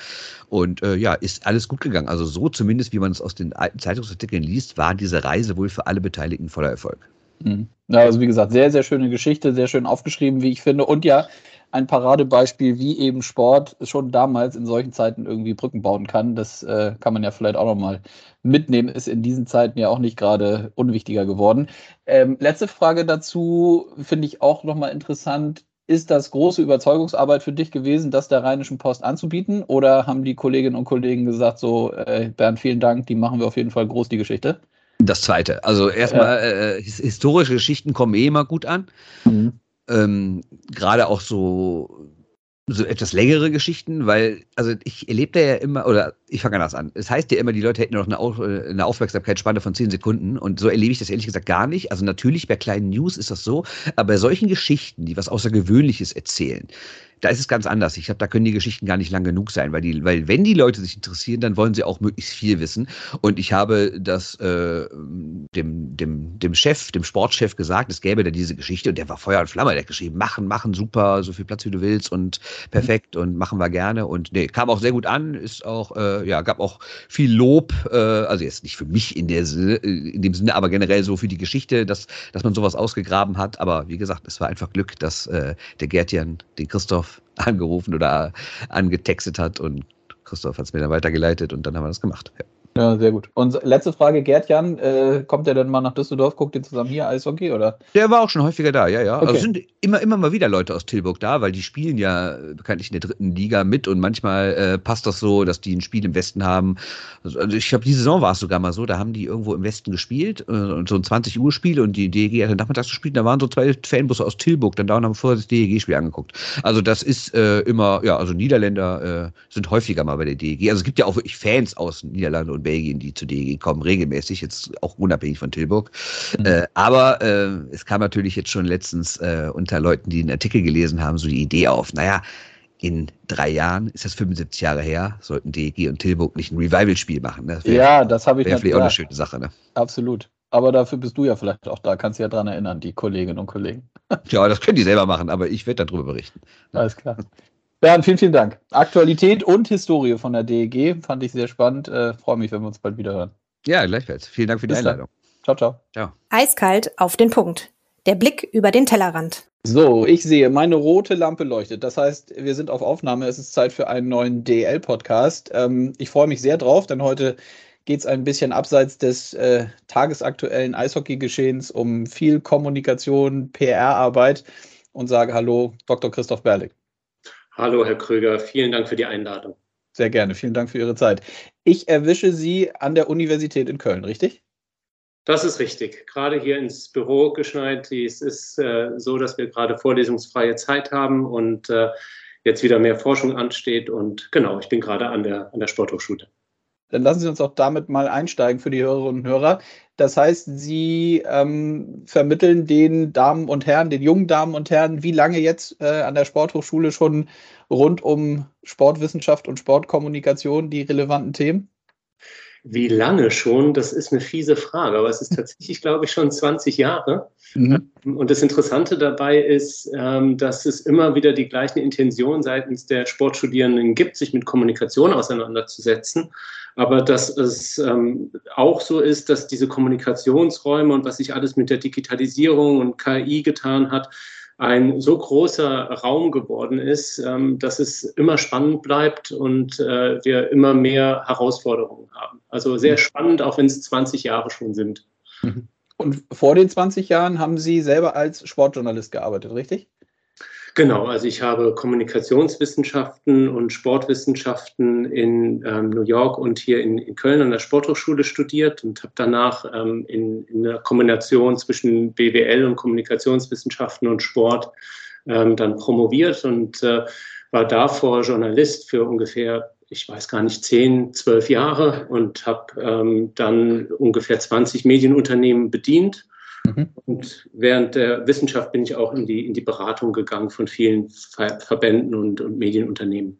Und äh, ja, ist alles gut gegangen. Also so zumindest, wie man es aus den alten Zeitungsartikeln liest, war diese Reise wohl für alle Beteiligten voller Erfolg. Mhm. Ja, also wie gesagt, sehr, sehr schöne Geschichte, sehr schön aufgeschrieben, wie ich finde. Und ja, ein Paradebeispiel, wie eben Sport schon damals in solchen Zeiten irgendwie Brücken bauen kann. Das äh, kann man ja vielleicht auch nochmal mitnehmen. Ist in diesen Zeiten ja auch nicht gerade unwichtiger geworden. Ähm, letzte Frage dazu finde ich auch nochmal interessant. Ist das große Überzeugungsarbeit für dich gewesen, das der Rheinischen Post anzubieten? Oder haben die Kolleginnen und Kollegen gesagt, so, äh, Bernd, vielen Dank, die machen wir auf jeden Fall groß, die Geschichte? Das zweite. Also erstmal, ja. äh, historische Geschichten kommen eh immer gut an. Mhm. Ähm, Gerade auch so so etwas längere Geschichten, weil, also ich erlebe da ja immer, oder ich fange anders an. Es heißt ja immer, die Leute hätten noch eine, Auf, äh, eine Aufmerksamkeitsspanne von zehn Sekunden und so erlebe ich das ehrlich gesagt gar nicht. Also natürlich bei kleinen News ist das so, aber bei solchen Geschichten, die was Außergewöhnliches erzählen, da ist es ganz anders. Ich glaube, da können die Geschichten gar nicht lang genug sein, weil die, weil wenn die Leute sich interessieren, dann wollen sie auch möglichst viel wissen. Und ich habe das äh, dem, dem, dem Chef, dem Sportchef gesagt, es gäbe da diese Geschichte und der war Feuer und Flamme, der hat geschrieben, machen, machen, super, so viel Platz wie du willst und perfekt und machen wir gerne. Und nee, kam auch sehr gut an, ist auch, äh, ja, gab auch viel Lob, äh, also jetzt nicht für mich in der in dem Sinne, aber generell so für die Geschichte, dass, dass man sowas ausgegraben hat. Aber wie gesagt, es war einfach Glück, dass äh, der Gertjan den Christoph angerufen oder angetextet hat und Christoph hat es mir dann weitergeleitet und dann haben wir das gemacht. Ja. Ja, sehr gut. Und letzte Frage, Gerd-Jan, äh, kommt der denn mal nach Düsseldorf, guckt ihr zusammen hier Eishockey, oder? Der war auch schon häufiger da, ja, ja. Also okay. Also sind immer, immer mal wieder Leute aus Tilburg da, weil die spielen ja bekanntlich in der dritten Liga mit und manchmal äh, passt das so, dass die ein Spiel im Westen haben. Also, also ich glaube, die Saison war es sogar mal so, da haben die irgendwo im Westen gespielt, äh, und so ein 20 Uhr Spiel und die DEG hat nachmittags gespielt, da waren so zwei Fanbusse aus Tilburg, dann da und haben vorher das DEG-Spiel angeguckt. Also das ist äh, immer, ja, also Niederländer äh, sind häufiger mal bei der DEG. Also es gibt ja auch wirklich Fans aus Niederlanden und Belgien, die zu DEG kommen regelmäßig, jetzt auch unabhängig von Tilburg. Mhm. Äh, aber äh, es kam natürlich jetzt schon letztens äh, unter Leuten, die einen Artikel gelesen haben, so die Idee auf, naja, in drei Jahren, ist das 75 Jahre her, sollten DEG und Tilburg nicht ein Revival-Spiel machen. Ne? Das wär, ja, das habe ich Wäre vielleicht auch eine schöne Sache. Ne? Absolut. Aber dafür bist du ja vielleicht auch da, kannst du ja dran erinnern, die Kolleginnen und Kollegen. ja, das können die selber machen, aber ich werde darüber berichten. Alles klar. Bernd, vielen, vielen Dank. Aktualität und Historie von der DEG fand ich sehr spannend. Äh, Freue mich, wenn wir uns bald wieder hören. Ja, gleichfalls. Vielen Dank für die Bis Einladung. Dann. Ciao, ciao. Ciao. Eiskalt auf den Punkt. Der Blick über den Tellerrand. So, ich sehe, meine rote Lampe leuchtet. Das heißt, wir sind auf Aufnahme. Es ist Zeit für einen neuen DL-Podcast. Ähm, ich freue mich sehr drauf, denn heute geht es ein bisschen abseits des äh, tagesaktuellen Eishockey-Geschehens um viel Kommunikation, PR-Arbeit und sage Hallo, Dr. Christoph Berlig. Hallo, Herr Kröger, vielen Dank für die Einladung. Sehr gerne, vielen Dank für Ihre Zeit. Ich erwische Sie an der Universität in Köln, richtig? Das ist richtig. Gerade hier ins Büro geschneit. Es ist äh, so, dass wir gerade vorlesungsfreie Zeit haben und äh, jetzt wieder mehr Forschung ansteht. Und genau, ich bin gerade an der, an der Sporthochschule. Dann lassen Sie uns auch damit mal einsteigen für die Hörerinnen und Hörer. Das heißt, Sie ähm, vermitteln den Damen und Herren, den jungen Damen und Herren, wie lange jetzt äh, an der Sporthochschule schon rund um Sportwissenschaft und Sportkommunikation die relevanten Themen? Wie lange schon? Das ist eine fiese Frage, aber es ist tatsächlich, glaube ich, schon 20 Jahre. Mhm. Und das Interessante dabei ist, ähm, dass es immer wieder die gleichen Intentionen seitens der Sportstudierenden gibt, sich mit Kommunikation auseinanderzusetzen. Aber dass es ähm, auch so ist, dass diese Kommunikationsräume und was sich alles mit der Digitalisierung und KI getan hat, ein so großer Raum geworden ist, ähm, dass es immer spannend bleibt und äh, wir immer mehr Herausforderungen haben. Also sehr spannend, auch wenn es 20 Jahre schon sind. Mhm. Und vor den 20 Jahren haben Sie selber als Sportjournalist gearbeitet, richtig? Genau, also ich habe Kommunikationswissenschaften und Sportwissenschaften in ähm, New York und hier in, in, Köln an der Sporthochschule studiert und habe danach ähm, in, in der Kombination zwischen BWL und Kommunikationswissenschaften und Sport ähm, dann promoviert und äh, war davor Journalist für ungefähr, ich weiß gar nicht, zehn, zwölf Jahre und habe ähm, dann ungefähr 20 Medienunternehmen bedient Mhm. Und während der Wissenschaft bin ich auch in die, in die Beratung gegangen von vielen Ver Verbänden und, und Medienunternehmen.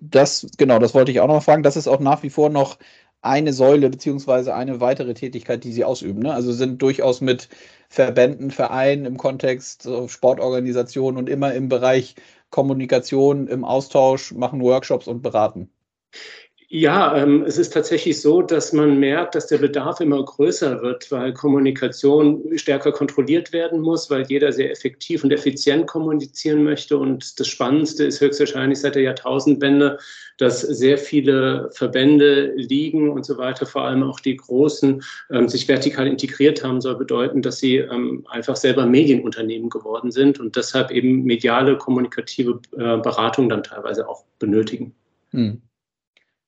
Das, genau, das wollte ich auch noch fragen. Das ist auch nach wie vor noch eine Säule beziehungsweise eine weitere Tätigkeit, die Sie ausüben. Ne? Also sind durchaus mit Verbänden, Vereinen im Kontext Sportorganisationen und immer im Bereich Kommunikation, im Austausch, machen Workshops und beraten. Ja, ähm, es ist tatsächlich so, dass man merkt, dass der Bedarf immer größer wird, weil Kommunikation stärker kontrolliert werden muss, weil jeder sehr effektiv und effizient kommunizieren möchte. Und das Spannendste ist höchstwahrscheinlich seit der Jahrtausendwende, dass sehr viele Verbände, Ligen und so weiter, vor allem auch die großen, ähm, sich vertikal integriert haben, soll bedeuten, dass sie ähm, einfach selber Medienunternehmen geworden sind und deshalb eben mediale, kommunikative äh, Beratung dann teilweise auch benötigen. Hm.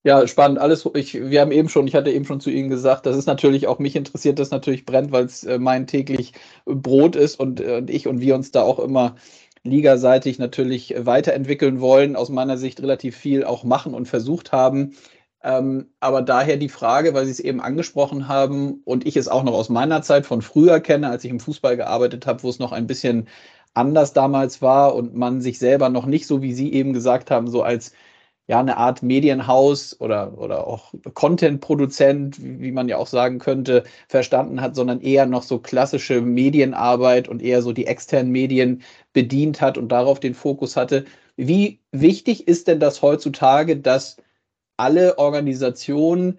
Ja, spannend. Alles, ich, wir haben eben schon, ich hatte eben schon zu Ihnen gesagt, das ist natürlich auch mich interessiert, das natürlich brennt, weil es äh, mein täglich Brot ist und, äh, und ich und wir uns da auch immer ligaseitig natürlich weiterentwickeln wollen, aus meiner Sicht relativ viel auch machen und versucht haben. Ähm, aber daher die Frage, weil Sie es eben angesprochen haben und ich es auch noch aus meiner Zeit von früher kenne, als ich im Fußball gearbeitet habe, wo es noch ein bisschen anders damals war und man sich selber noch nicht so, wie Sie eben gesagt haben, so als ja, eine Art Medienhaus oder, oder auch Content-Produzent, wie man ja auch sagen könnte, verstanden hat, sondern eher noch so klassische Medienarbeit und eher so die externen Medien bedient hat und darauf den Fokus hatte. Wie wichtig ist denn das heutzutage, dass alle Organisationen,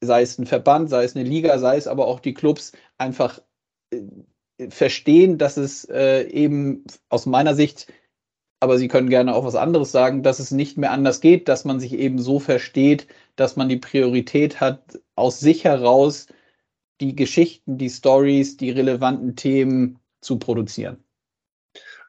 sei es ein Verband, sei es eine Liga, sei es aber auch die Clubs, einfach äh, verstehen, dass es äh, eben aus meiner Sicht aber Sie können gerne auch was anderes sagen, dass es nicht mehr anders geht, dass man sich eben so versteht, dass man die Priorität hat, aus sich heraus die Geschichten, die Stories, die relevanten Themen zu produzieren.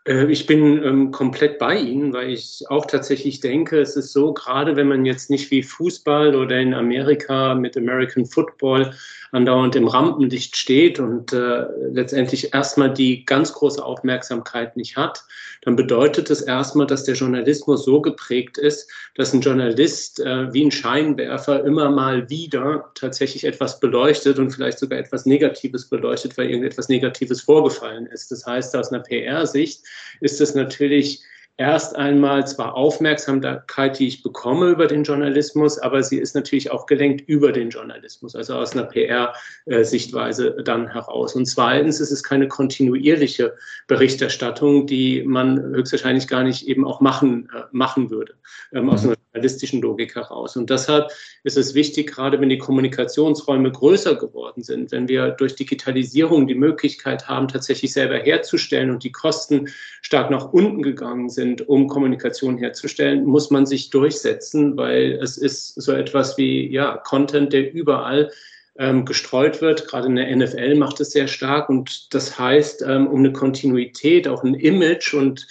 Äh, ich bin ähm, komplett bei Ihnen, weil ich auch tatsächlich denke, es ist so, gerade wenn man jetzt nicht wie Fußball oder in Amerika mit American Football andauernd im Rampenlicht steht und äh, letztendlich erstmal die ganz große Aufmerksamkeit nicht hat, dann bedeutet es erstmal, dass der Journalismus so geprägt ist, dass ein Journalist äh, wie ein Scheinwerfer immer mal wieder tatsächlich etwas beleuchtet und vielleicht sogar etwas Negatives beleuchtet, weil irgendetwas Negatives vorgefallen ist. Das heißt, aus einer PR-Sicht ist es natürlich erst einmal zwar Aufmerksamkeit, die ich bekomme über den Journalismus, aber sie ist natürlich auch gelenkt über den Journalismus, also aus einer PR-Sichtweise dann heraus. Und zweitens ist es keine kontinuierliche Berichterstattung, die man höchstwahrscheinlich gar nicht eben auch machen, äh, machen würde, ähm, aus einer journalistischen Logik heraus. Und deshalb ist es wichtig, gerade wenn die Kommunikationsräume größer geworden sind, wenn wir durch Digitalisierung die Möglichkeit haben, tatsächlich selber herzustellen und die Kosten stark nach unten gegangen sind, um Kommunikation herzustellen, muss man sich durchsetzen, weil es ist so etwas wie ja, Content, der überall ähm, gestreut wird. Gerade in der NFL macht es sehr stark und das heißt, ähm, um eine Kontinuität, auch ein Image und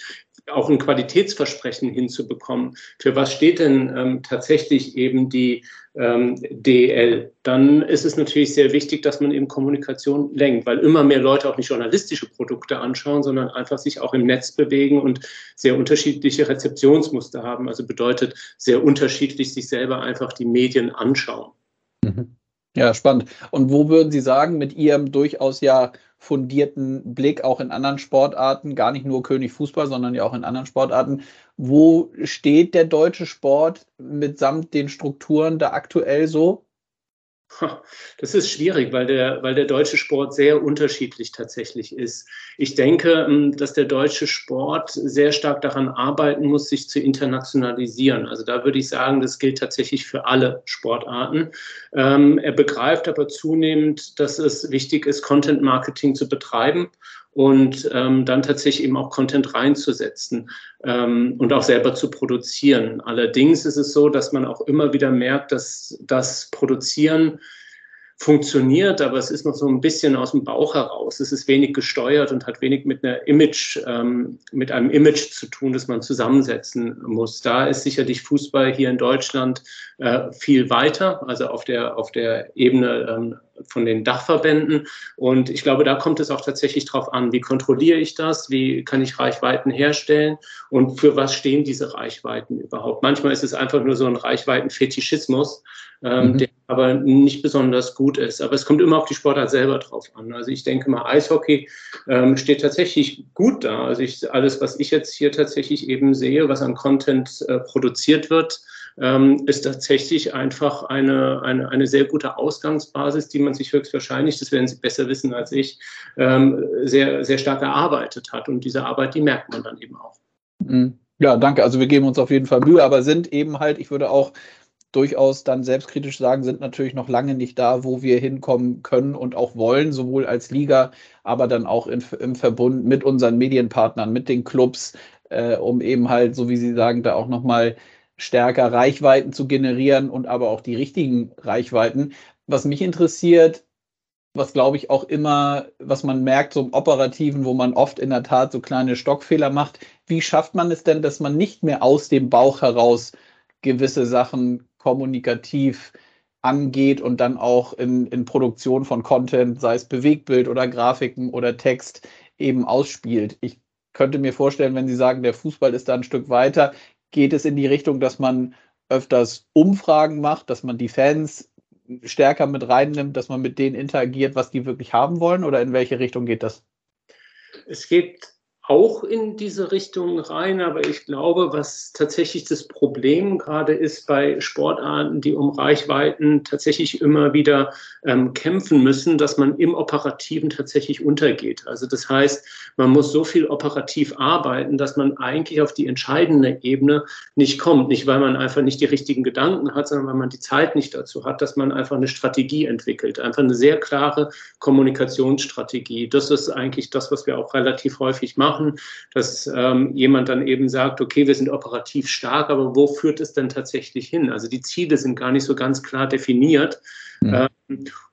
auch ein Qualitätsversprechen hinzubekommen. Für was steht denn ähm, tatsächlich eben die ähm, DL? Dann ist es natürlich sehr wichtig, dass man eben Kommunikation lenkt, weil immer mehr Leute auch nicht journalistische Produkte anschauen, sondern einfach sich auch im Netz bewegen und sehr unterschiedliche Rezeptionsmuster haben. Also bedeutet sehr unterschiedlich sich selber einfach die Medien anschauen. Mhm. Ja, spannend. Und wo würden Sie sagen, mit Ihrem durchaus ja fundierten Blick auch in anderen Sportarten, gar nicht nur König Fußball, sondern ja auch in anderen Sportarten, wo steht der deutsche Sport mitsamt den Strukturen da aktuell so? Das ist schwierig, weil der, weil der deutsche Sport sehr unterschiedlich tatsächlich ist. Ich denke, ähm, dass der deutsche Sport sehr stark daran arbeiten muss, sich zu internationalisieren. Also da würde ich sagen, das gilt tatsächlich für alle Sportarten. Ähm, er begreift aber zunehmend, dass es wichtig ist, Content Marketing zu betreiben und ähm, dann tatsächlich eben auch Content reinzusetzen ähm, und auch selber zu produzieren. Allerdings ist es so, dass man auch immer wieder merkt, dass das Produzieren funktioniert, aber es ist noch so ein bisschen aus dem Bauch heraus. Es ist wenig gesteuert und hat wenig mit einer Image, ähm, mit einem Image zu tun, das man zusammensetzen muss. Da ist sicherlich Fußball hier in Deutschland äh, viel weiter, also auf der, auf der Ebene ähm, von den Dachverbänden. Und ich glaube, da kommt es auch tatsächlich drauf an, wie kontrolliere ich das, wie kann ich Reichweiten herstellen und für was stehen diese Reichweiten überhaupt. Manchmal ist es einfach nur so ein Reichweitenfetischismus, ähm, mhm. der aber nicht besonders gut ist. Aber es kommt immer auf die Sportart selber drauf an. Also ich denke mal, Eishockey ähm, steht tatsächlich gut da. Also ich, alles, was ich jetzt hier tatsächlich eben sehe, was an Content äh, produziert wird, ähm, ist tatsächlich einfach eine, eine, eine sehr gute Ausgangsbasis, die man sich höchstwahrscheinlich, das werden Sie besser wissen als ich, ähm, sehr, sehr stark erarbeitet hat. Und diese Arbeit, die merkt man dann eben auch. Mhm. Ja, danke. Also wir geben uns auf jeden Fall Mühe, aber sind eben halt, ich würde auch durchaus dann selbstkritisch sagen, sind natürlich noch lange nicht da, wo wir hinkommen können und auch wollen, sowohl als Liga, aber dann auch in, im Verbund mit unseren Medienpartnern, mit den Clubs, äh, um eben halt, so wie Sie sagen, da auch nochmal stärker Reichweiten zu generieren und aber auch die richtigen Reichweiten. Was mich interessiert, was glaube ich auch immer, was man merkt, so im Operativen, wo man oft in der Tat so kleine Stockfehler macht. Wie schafft man es denn, dass man nicht mehr aus dem Bauch heraus gewisse Sachen kommunikativ angeht und dann auch in, in Produktion von Content, sei es Bewegtbild oder Grafiken oder Text, eben ausspielt. Ich könnte mir vorstellen, wenn Sie sagen, der Fußball ist da ein Stück weiter, geht es in die Richtung, dass man öfters Umfragen macht, dass man die Fans stärker mit reinnimmt, dass man mit denen interagiert, was die wirklich haben wollen? Oder in welche Richtung geht das? Es geht auch in diese Richtung rein, aber ich glaube, was tatsächlich das Problem gerade ist bei Sportarten, die um Reichweiten tatsächlich immer wieder ähm, kämpfen müssen, dass man im Operativen tatsächlich untergeht. Also das heißt, man muss so viel operativ arbeiten, dass man eigentlich auf die entscheidende Ebene nicht kommt. Nicht, weil man einfach nicht die richtigen Gedanken hat, sondern weil man die Zeit nicht dazu hat, dass man einfach eine Strategie entwickelt. Einfach eine sehr klare Kommunikationsstrategie. Das ist eigentlich das, was wir auch relativ häufig machen machen, dass ähm, jemand dann eben sagt, okay, wir sind operativ stark, aber wo führt es denn tatsächlich hin? Also die Ziele sind gar nicht so ganz klar definiert. Mhm. Ähm,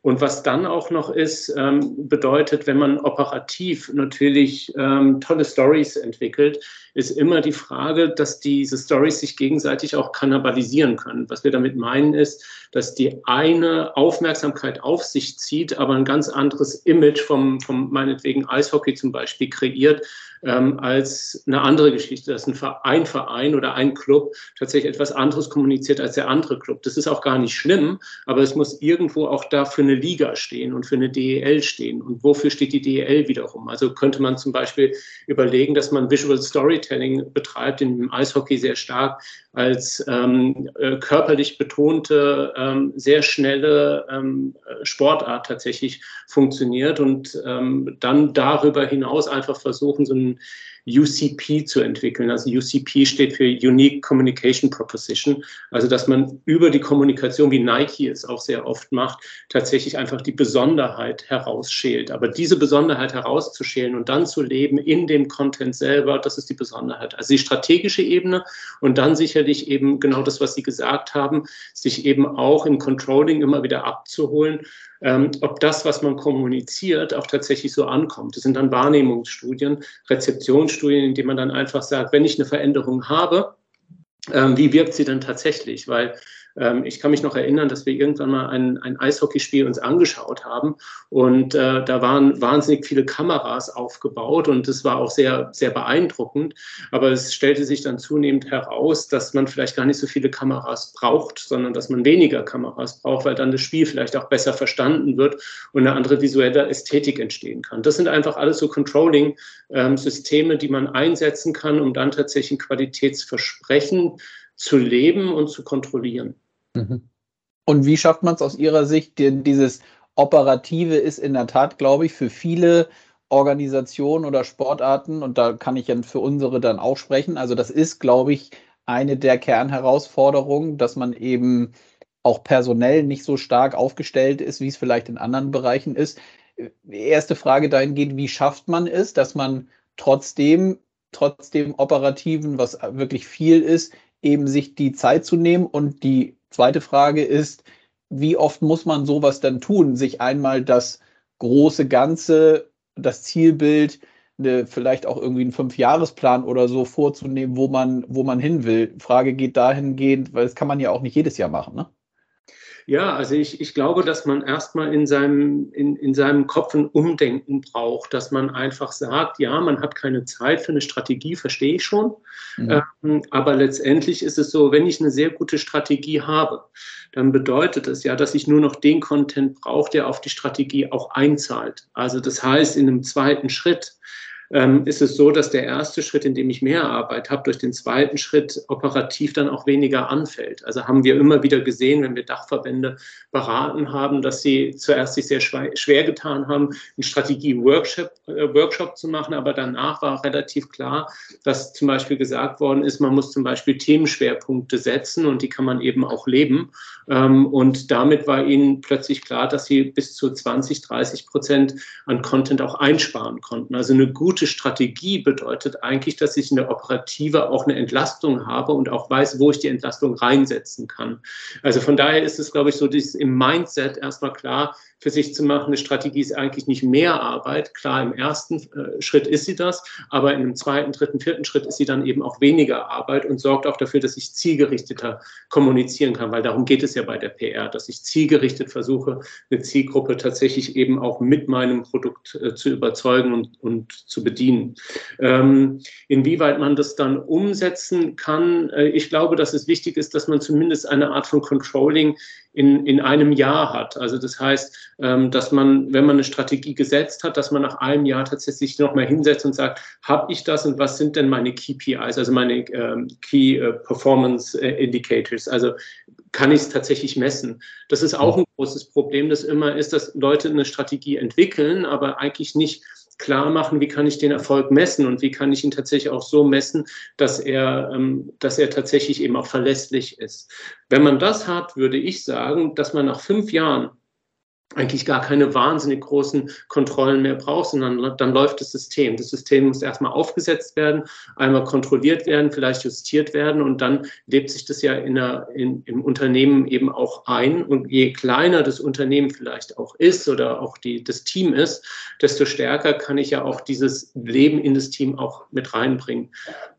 und was dann auch noch ist, ähm, bedeutet, wenn man operativ natürlich ähm, tolle Stories entwickelt, ist immer die Frage, dass diese Stories sich gegenseitig auch kannibalisieren können. Was wir damit meinen ist, dass die eine Aufmerksamkeit auf sich zieht, aber ein ganz anderes Image vom, vom meinetwegen Eishockey zum Beispiel kreiert, ähm, als eine andere Geschichte, dass ein Verein, Verein oder ein Club tatsächlich etwas anderes kommuniziert als der andere Club. Das ist auch gar nicht schlimm, aber es muss irgendwo auch dafür eine Liga stehen und für eine DEL stehen. Und wofür steht die DEL wiederum? Also könnte man zum Beispiel überlegen, dass man Visual Storytelling betreibt, dem Eishockey sehr stark als ähm, äh, körperlich betonte, ähm, sehr schnelle ähm, Sportart tatsächlich funktioniert und ähm, dann darüber hinaus einfach versuchen, so ein and UCP zu entwickeln. Also UCP steht für Unique Communication Proposition. Also dass man über die Kommunikation, wie Nike es auch sehr oft macht, tatsächlich einfach die Besonderheit herausschält. Aber diese Besonderheit herauszuschälen und dann zu leben in dem Content selber, das ist die Besonderheit. Also die strategische Ebene und dann sicherlich eben genau das, was Sie gesagt haben, sich eben auch im Controlling immer wieder abzuholen ähm, ob das, was man kommuniziert, auch tatsächlich so ankommt. Das sind dann Wahrnehmungsstudien, Rezeptionsstudien, Studien, in denen man dann einfach sagt, wenn ich eine Veränderung habe, ähm, wie wirkt sie denn tatsächlich? Weil ähm, ich kann mich noch erinnern, dass wir irgendwann mal ein, ein Eishockeyspiel uns angeschaut haben und äh, da waren wahnsinnig viele Kameras aufgebaut und das war auch sehr, sehr beeindruckend. Aber es stellte sich dann zunehmend heraus, dass man vielleicht gar nicht so viele Kameras braucht, sondern dass man weniger Kameras braucht, weil dann das Spiel vielleicht auch besser verstanden wird und eine andere visuelle Ästhetik entstehen kann. Das sind einfach alles so Controlling-Systeme, ähm, die man einsetzen kann, um dann tatsächlich ein Qualitätsversprechen zu leben und zu kontrollieren. Mhm. Und wie schafft man es aus Ihrer Sicht? Dieses Operative ist in der Tat, glaube ich, für viele Organisationen oder Sportarten, und da kann ich ja für unsere dann auch sprechen, also das ist, glaube ich, eine der Kernherausforderungen, dass man eben auch personell nicht so stark aufgestellt ist, wie es vielleicht in anderen Bereichen ist. Erste Frage dahingehend, wie schafft man es, dass man trotzdem, trotzdem Operativen, was wirklich viel ist, eben sich die Zeit zu nehmen und die Zweite Frage ist, wie oft muss man sowas dann tun? Sich einmal das große Ganze, das Zielbild, eine, vielleicht auch irgendwie einen Fünfjahresplan oder so vorzunehmen, wo man, wo man hin will. Frage geht dahingehend, weil das kann man ja auch nicht jedes Jahr machen, ne? Ja, also ich, ich glaube, dass man erstmal in seinem, in, in seinem Kopf ein Umdenken braucht, dass man einfach sagt, ja, man hat keine Zeit für eine Strategie, verstehe ich schon. Mhm. Ähm, aber letztendlich ist es so, wenn ich eine sehr gute Strategie habe, dann bedeutet das ja, dass ich nur noch den Content brauche, der auf die Strategie auch einzahlt. Also das heißt, in einem zweiten Schritt ähm, ist es so, dass der erste Schritt, in dem ich mehr Arbeit habe, durch den zweiten Schritt operativ dann auch weniger anfällt. Also haben wir immer wieder gesehen, wenn wir Dachverbände beraten haben, dass sie zuerst sich sehr schwer getan haben, einen Strategie-Workshop äh, Workshop zu machen, aber danach war relativ klar, dass zum Beispiel gesagt worden ist, man muss zum Beispiel Themenschwerpunkte setzen und die kann man eben auch leben. Ähm, und damit war ihnen plötzlich klar, dass sie bis zu 20, 30 Prozent an Content auch einsparen konnten. Also eine gute gute Strategie bedeutet eigentlich, dass ich in der Operative auch eine Entlastung habe und auch weiß, wo ich die Entlastung reinsetzen kann. Also von daher ist es, glaube ich, so dieses im Mindset erstmal klar, für sich zu machen. Eine Strategie ist eigentlich nicht mehr Arbeit. Klar, im ersten äh, Schritt ist sie das, aber in einem zweiten, dritten, vierten Schritt ist sie dann eben auch weniger Arbeit und sorgt auch dafür, dass ich zielgerichteter kommunizieren kann, weil darum geht es ja bei der PR, dass ich zielgerichtet versuche, eine Zielgruppe tatsächlich eben auch mit meinem Produkt äh, zu überzeugen und, und zu bedienen. Ähm, inwieweit man das dann umsetzen kann, äh, ich glaube, dass es wichtig ist, dass man zumindest eine Art von Controlling in, in einem Jahr hat. Also das heißt, ähm, dass man, wenn man eine Strategie gesetzt hat, dass man nach einem Jahr tatsächlich nochmal hinsetzt und sagt, habe ich das und was sind denn meine KPIs, also meine ähm, Key äh, Performance äh, Indicators? Also kann ich es tatsächlich messen? Das ist auch ein großes Problem, das immer ist, dass Leute eine Strategie entwickeln, aber eigentlich nicht klar machen, wie kann ich den Erfolg messen und wie kann ich ihn tatsächlich auch so messen, dass er, ähm, dass er tatsächlich eben auch verlässlich ist. Wenn man das hat, würde ich sagen, dass man nach fünf Jahren eigentlich gar keine wahnsinnig großen Kontrollen mehr braucht, sondern dann läuft das System. Das System muss erstmal aufgesetzt werden, einmal kontrolliert werden, vielleicht justiert werden und dann lebt sich das ja in der, in, im Unternehmen eben auch ein. Und je kleiner das Unternehmen vielleicht auch ist oder auch die, das Team ist, desto stärker kann ich ja auch dieses Leben in das Team auch mit reinbringen.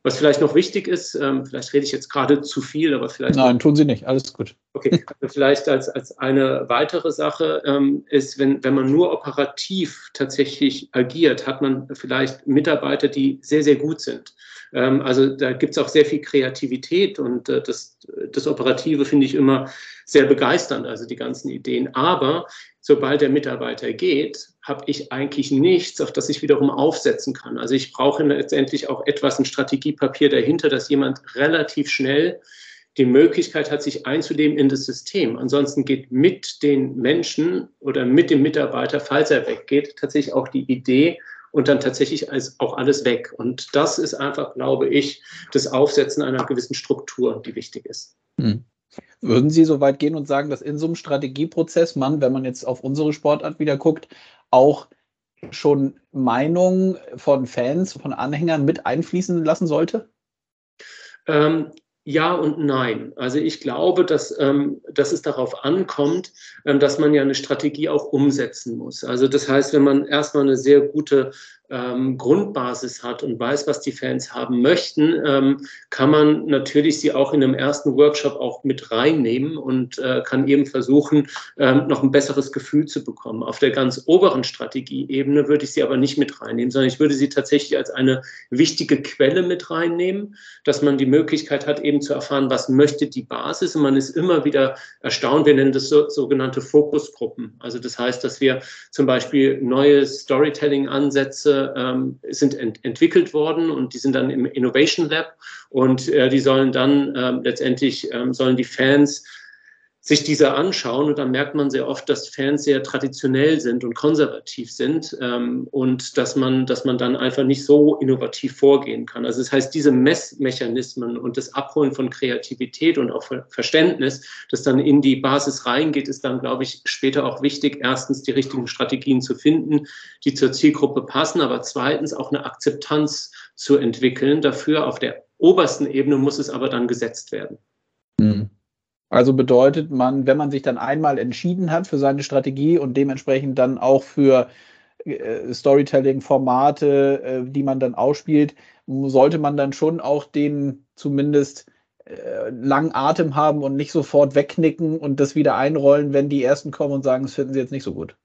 Was vielleicht noch wichtig ist, ähm, vielleicht rede ich jetzt gerade zu viel, aber vielleicht. Nein, tun Sie nicht, alles gut. Okay, also vielleicht als, als eine weitere Sache ähm, ist, wenn, wenn man nur operativ tatsächlich agiert, hat man vielleicht Mitarbeiter, die sehr, sehr gut sind. Ähm, also da gibt es auch sehr viel Kreativität und äh, das, das Operative finde ich immer sehr begeisternd, also die ganzen Ideen. Aber sobald der Mitarbeiter geht, habe ich eigentlich nichts, auf das ich wiederum aufsetzen kann. Also ich brauche letztendlich auch etwas, ein Strategiepapier dahinter, dass jemand relativ schnell die Möglichkeit hat, sich einzuleben in das System. Ansonsten geht mit den Menschen oder mit dem Mitarbeiter, falls er weggeht, tatsächlich auch die Idee und dann tatsächlich auch alles weg. Und das ist einfach, glaube ich, das Aufsetzen einer gewissen Struktur, die wichtig ist. Hm. Würden Sie so weit gehen und sagen, dass in so einem Strategieprozess man, wenn man jetzt auf unsere Sportart wieder guckt, auch schon Meinungen von Fans, von Anhängern mit einfließen lassen sollte? Ähm, ja und nein. Also ich glaube, dass, ähm, dass es darauf ankommt, ähm, dass man ja eine Strategie auch umsetzen muss. Also das heißt, wenn man erstmal eine sehr gute ähm, Grundbasis hat und weiß, was die Fans haben möchten, ähm, kann man natürlich sie auch in einem ersten Workshop auch mit reinnehmen und äh, kann eben versuchen, ähm, noch ein besseres Gefühl zu bekommen. Auf der ganz oberen Strategieebene würde ich sie aber nicht mit reinnehmen, sondern ich würde sie tatsächlich als eine wichtige Quelle mit reinnehmen, dass man die Möglichkeit hat, eben zu erfahren, was möchte die Basis. Und man ist immer wieder erstaunt. Wir nennen das so, sogenannte Fokusgruppen. Also das heißt, dass wir zum Beispiel neue Storytelling-Ansätze ähm, sind ent entwickelt worden und die sind dann im Innovation Lab und äh, die sollen dann äh, letztendlich ähm, sollen die Fans sich diese anschauen und dann merkt man sehr oft, dass Fans sehr traditionell sind und konservativ sind ähm, und dass man, dass man dann einfach nicht so innovativ vorgehen kann. Also das heißt, diese Messmechanismen und das Abholen von Kreativität und auch Verständnis, das dann in die Basis reingeht, ist dann, glaube ich, später auch wichtig, erstens die richtigen Strategien zu finden, die zur Zielgruppe passen, aber zweitens auch eine Akzeptanz zu entwickeln. Dafür auf der obersten Ebene muss es aber dann gesetzt werden. Also bedeutet man, wenn man sich dann einmal entschieden hat für seine Strategie und dementsprechend dann auch für äh, Storytelling-Formate, äh, die man dann ausspielt, sollte man dann schon auch den zumindest äh, langen Atem haben und nicht sofort wegknicken und das wieder einrollen, wenn die ersten kommen und sagen, das finden sie jetzt nicht so gut.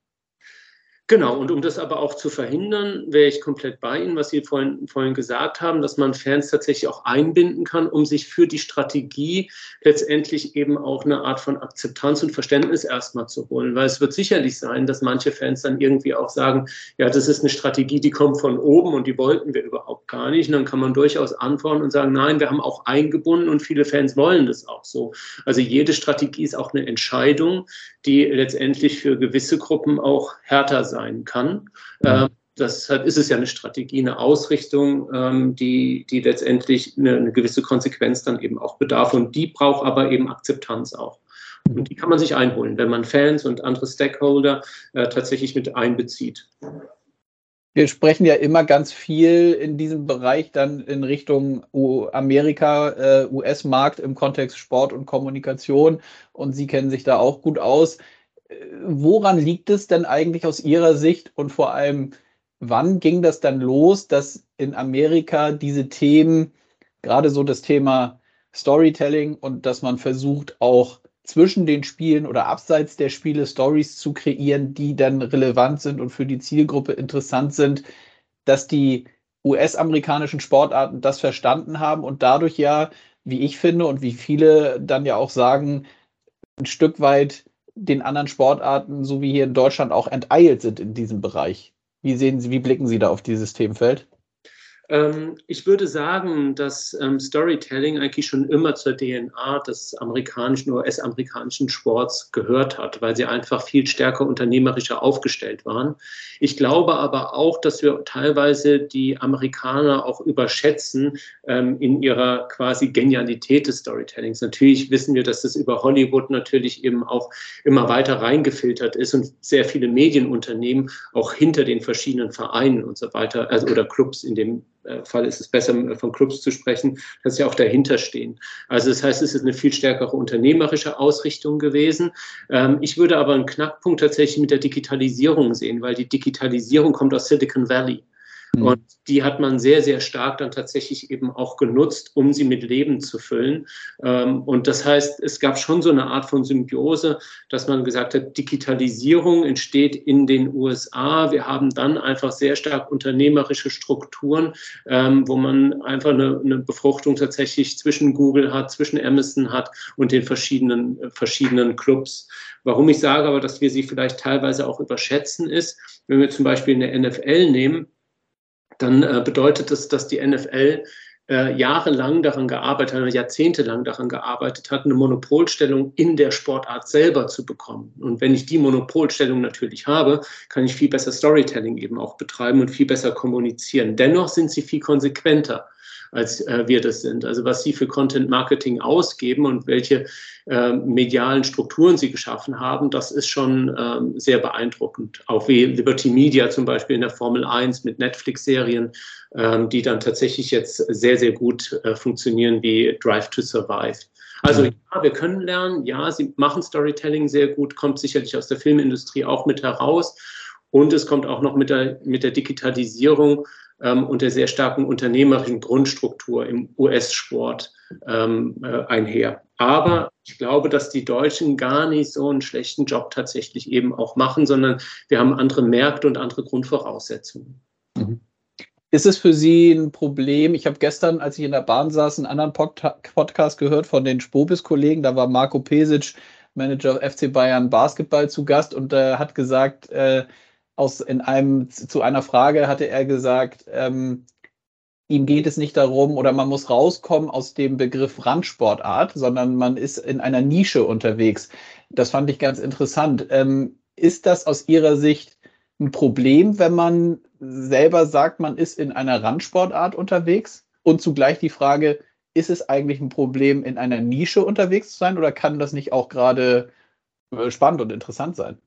Genau, und um das aber auch zu verhindern, wäre ich komplett bei Ihnen, was Sie vorhin, vorhin gesagt haben, dass man Fans tatsächlich auch einbinden kann, um sich für die Strategie letztendlich eben auch eine Art von Akzeptanz und Verständnis erstmal zu holen. Weil es wird sicherlich sein, dass manche Fans dann irgendwie auch sagen, ja, das ist eine Strategie, die kommt von oben und die wollten wir überhaupt gar nicht. Und dann kann man durchaus antworten und sagen, nein, wir haben auch eingebunden und viele Fans wollen das auch so. Also jede Strategie ist auch eine Entscheidung, die letztendlich für gewisse Gruppen auch härter sein kann. Mhm. deshalb ist es ja eine Strategie, eine Ausrichtung, ähm, die, die letztendlich eine, eine, gewisse Konsequenz dann eben auch bedarf. Und die braucht aber eben Akzeptanz auch. Und die kann man sich einholen, wenn man Fans und andere Stakeholder äh, tatsächlich mit einbezieht. Wir sprechen ja immer ganz viel in diesem Bereich dann in Richtung Amerika, äh, US-Markt im Kontext Sport und Kommunikation. Und Sie kennen sich da auch gut aus. Äh, woran liegt es denn eigentlich aus Ihrer Sicht und vor allem, wann ging das dann los, dass in Amerika diese Themen, gerade so das Thema Storytelling und dass man versucht auch zwischen den Spielen oder abseits der Spiele Stories zu kreieren, die dann relevant sind und für die Zielgruppe interessant sind, dass die US-amerikanischen Sportarten das verstanden haben und dadurch ja, wie ich finde und wie viele dann ja auch sagen, ein Stück weit den anderen Sportarten, so wie hier in Deutschland, auch enteilt sind in diesem Bereich. Wie sehen Sie, wie blicken Sie da auf dieses Themenfeld? Ähm, ich würde sagen, dass ähm, Storytelling eigentlich schon immer zur DNA des amerikanischen US-amerikanischen Sports gehört hat, weil sie einfach viel stärker unternehmerischer aufgestellt waren. Ich glaube aber auch, dass wir teilweise die Amerikaner auch überschätzen ähm, in ihrer quasi Genialität des Storytellings. Natürlich wissen wir, dass das über Hollywood natürlich eben auch immer weiter reingefiltert ist und sehr viele Medienunternehmen auch hinter den verschiedenen Vereinen und so weiter, also oder Clubs in dem Fall ist es besser, äh, von Clubs zu sprechen, dass sie auch dahinter stehen. Also das heißt, es ist eine viel stärkere unternehmerische Ausrichtung gewesen. Ähm, ich würde aber einen Knackpunkt tatsächlich mit der Digitalisierung sehen, weil die Digitalisierung kommt aus Silicon Valley. Mhm. Und die hat man sehr, sehr stark dann tatsächlich eben auch genutzt, um sie mit Leben zu füllen. Ähm, und das heißt, es gab schon so eine Art von Symbiose, dass man gesagt hat, Digitalisierung entsteht in den USA. Wir haben dann einfach sehr stark unternehmerische Strukturen, ähm, wo man einfach eine, eine Befruchtung tatsächlich zwischen Google hat, zwischen Amazon hat und den verschiedenen, verschiedenen Clubs. Warum ich sage aber, dass wir sie vielleicht teilweise auch überschätzen, ist, wenn wir zum Beispiel eine NFL nehmen, dann äh, bedeutet das, dass die NFL äh, jahrelang daran gearbeitet hat, jahrzehntelang daran gearbeitet hat, eine Monopolstellung in der Sportart selber zu bekommen. Und wenn ich die Monopolstellung natürlich habe, kann ich viel besser Storytelling eben auch betreiben und viel besser kommunizieren. Dennoch sind sie viel konsequenter als äh, wir das sind. Also was sie für Content Marketing ausgeben und welche äh, medialen Strukturen sie geschaffen haben, das ist schon ähm, sehr beeindruckend. Auch wie Liberty Media zum Beispiel in der Formel 1 mit Netflix-Serien, ähm, die dann tatsächlich jetzt sehr, sehr gut äh, funktionieren wie Drive to Survive. Also ja, wir können lernen, ja, sie machen Storytelling sehr gut, kommt sicherlich aus der Filmindustrie auch mit heraus. Und es kommt auch noch mit der, mit der Digitalisierung ähm, und der sehr starken unternehmerischen Grundstruktur im US-Sport ähm, äh, einher. Aber ich glaube, dass die Deutschen gar nicht so einen schlechten Job tatsächlich eben auch machen, sondern wir haben andere Märkte und andere Grundvoraussetzungen. Mhm. Ist es für Sie ein Problem? Ich habe gestern, als ich in der Bahn saß, einen anderen Podcast gehört von den Spobis-Kollegen. Da war Marco Pesic, Manager FC Bayern Basketball, zu Gast und äh, hat gesagt, äh, aus in einem zu einer Frage hatte er gesagt, ähm, ihm geht es nicht darum oder man muss rauskommen aus dem Begriff Randsportart, sondern man ist in einer Nische unterwegs. Das fand ich ganz interessant. Ähm, ist das aus Ihrer Sicht ein Problem, wenn man selber sagt, man ist in einer Randsportart unterwegs? Und zugleich die Frage, ist es eigentlich ein Problem, in einer Nische unterwegs zu sein oder kann das nicht auch gerade äh, spannend und interessant sein?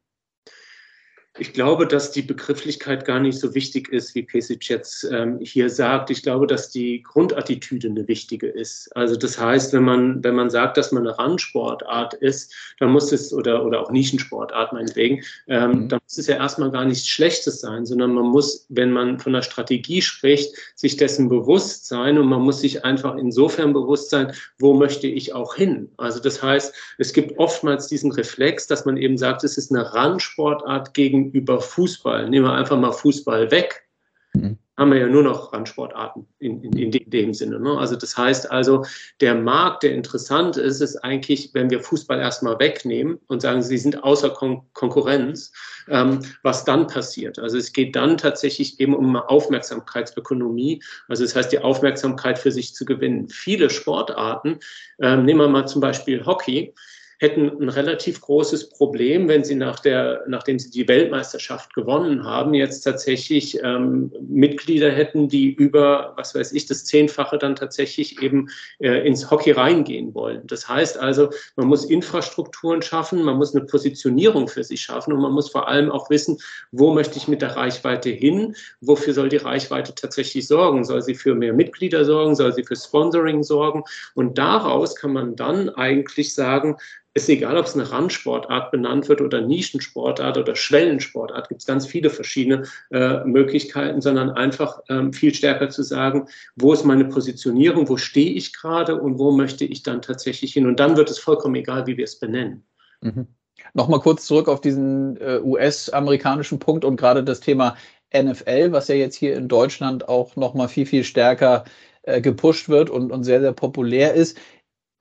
Ich glaube, dass die Begrifflichkeit gar nicht so wichtig ist, wie Pesic jetzt ähm, hier sagt. Ich glaube, dass die Grundattitüde eine wichtige ist. Also das heißt, wenn man, wenn man sagt, dass man eine Randsportart ist, dann muss es, oder, oder auch Nischensportart meinetwegen, ähm, mhm. dann muss es ja erstmal gar nichts Schlechtes sein, sondern man muss, wenn man von der Strategie spricht, sich dessen bewusst sein und man muss sich einfach insofern bewusst sein, wo möchte ich auch hin. Also das heißt, es gibt oftmals diesen Reflex, dass man eben sagt, es ist eine Randsportart gegen gegenüber Fußball, nehmen wir einfach mal Fußball weg, mhm. haben wir ja nur noch Randsportarten in, in, in, dem Sinne. Ne? Also das heißt also, der Markt, der interessant ist, ist eigentlich, wenn wir Fußball erstmal wegnehmen und sagen, sie sind außer Kon Konkurrenz, ähm, was dann passiert. Also es geht dann tatsächlich eben um Aufmerksamkeitsökonomie, also das heißt die Aufmerksamkeit für sich zu gewinnen. Viele Sportarten, ähm, nehmen wir mal zum Beispiel Hockey, hätten ein relativ großes Problem, wenn sie nach der, nachdem sie die Weltmeisterschaft gewonnen haben, jetzt tatsächlich ähm, Mitglieder hätten, die über, was weiß ich, das Zehnfache dann tatsächlich eben äh, ins Hockey reingehen wollen. Das heißt also, man muss Infrastrukturen schaffen, man muss eine Positionierung für sich schaffen und man muss vor allem auch wissen, wo möchte ich mit der Reichweite hin, wofür soll die Reichweite tatsächlich sorgen? Soll sie für mehr Mitglieder sorgen? Soll sie für Sponsoring sorgen? Und daraus kann man dann eigentlich sagen, ist egal, ob es eine Randsportart benannt wird oder Nischensportart oder Schwellensportart, gibt es ganz viele verschiedene äh, Möglichkeiten, sondern einfach ähm, viel stärker zu sagen, wo ist meine Positionierung, wo stehe ich gerade und wo möchte ich dann tatsächlich hin. Und dann wird es vollkommen egal, wie wir es benennen. Mhm. Nochmal kurz zurück auf diesen äh, US-amerikanischen Punkt und gerade das Thema NFL, was ja jetzt hier in Deutschland auch nochmal viel, viel stärker äh, gepusht wird und, und sehr, sehr populär ist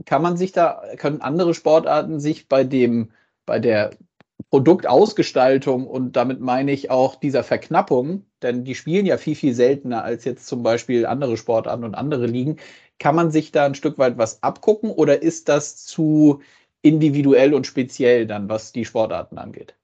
kann man sich da, können andere Sportarten sich bei dem, bei der Produktausgestaltung und damit meine ich auch dieser Verknappung, denn die spielen ja viel, viel seltener als jetzt zum Beispiel andere Sportarten und andere Ligen. Kann man sich da ein Stück weit was abgucken oder ist das zu individuell und speziell dann, was die Sportarten angeht?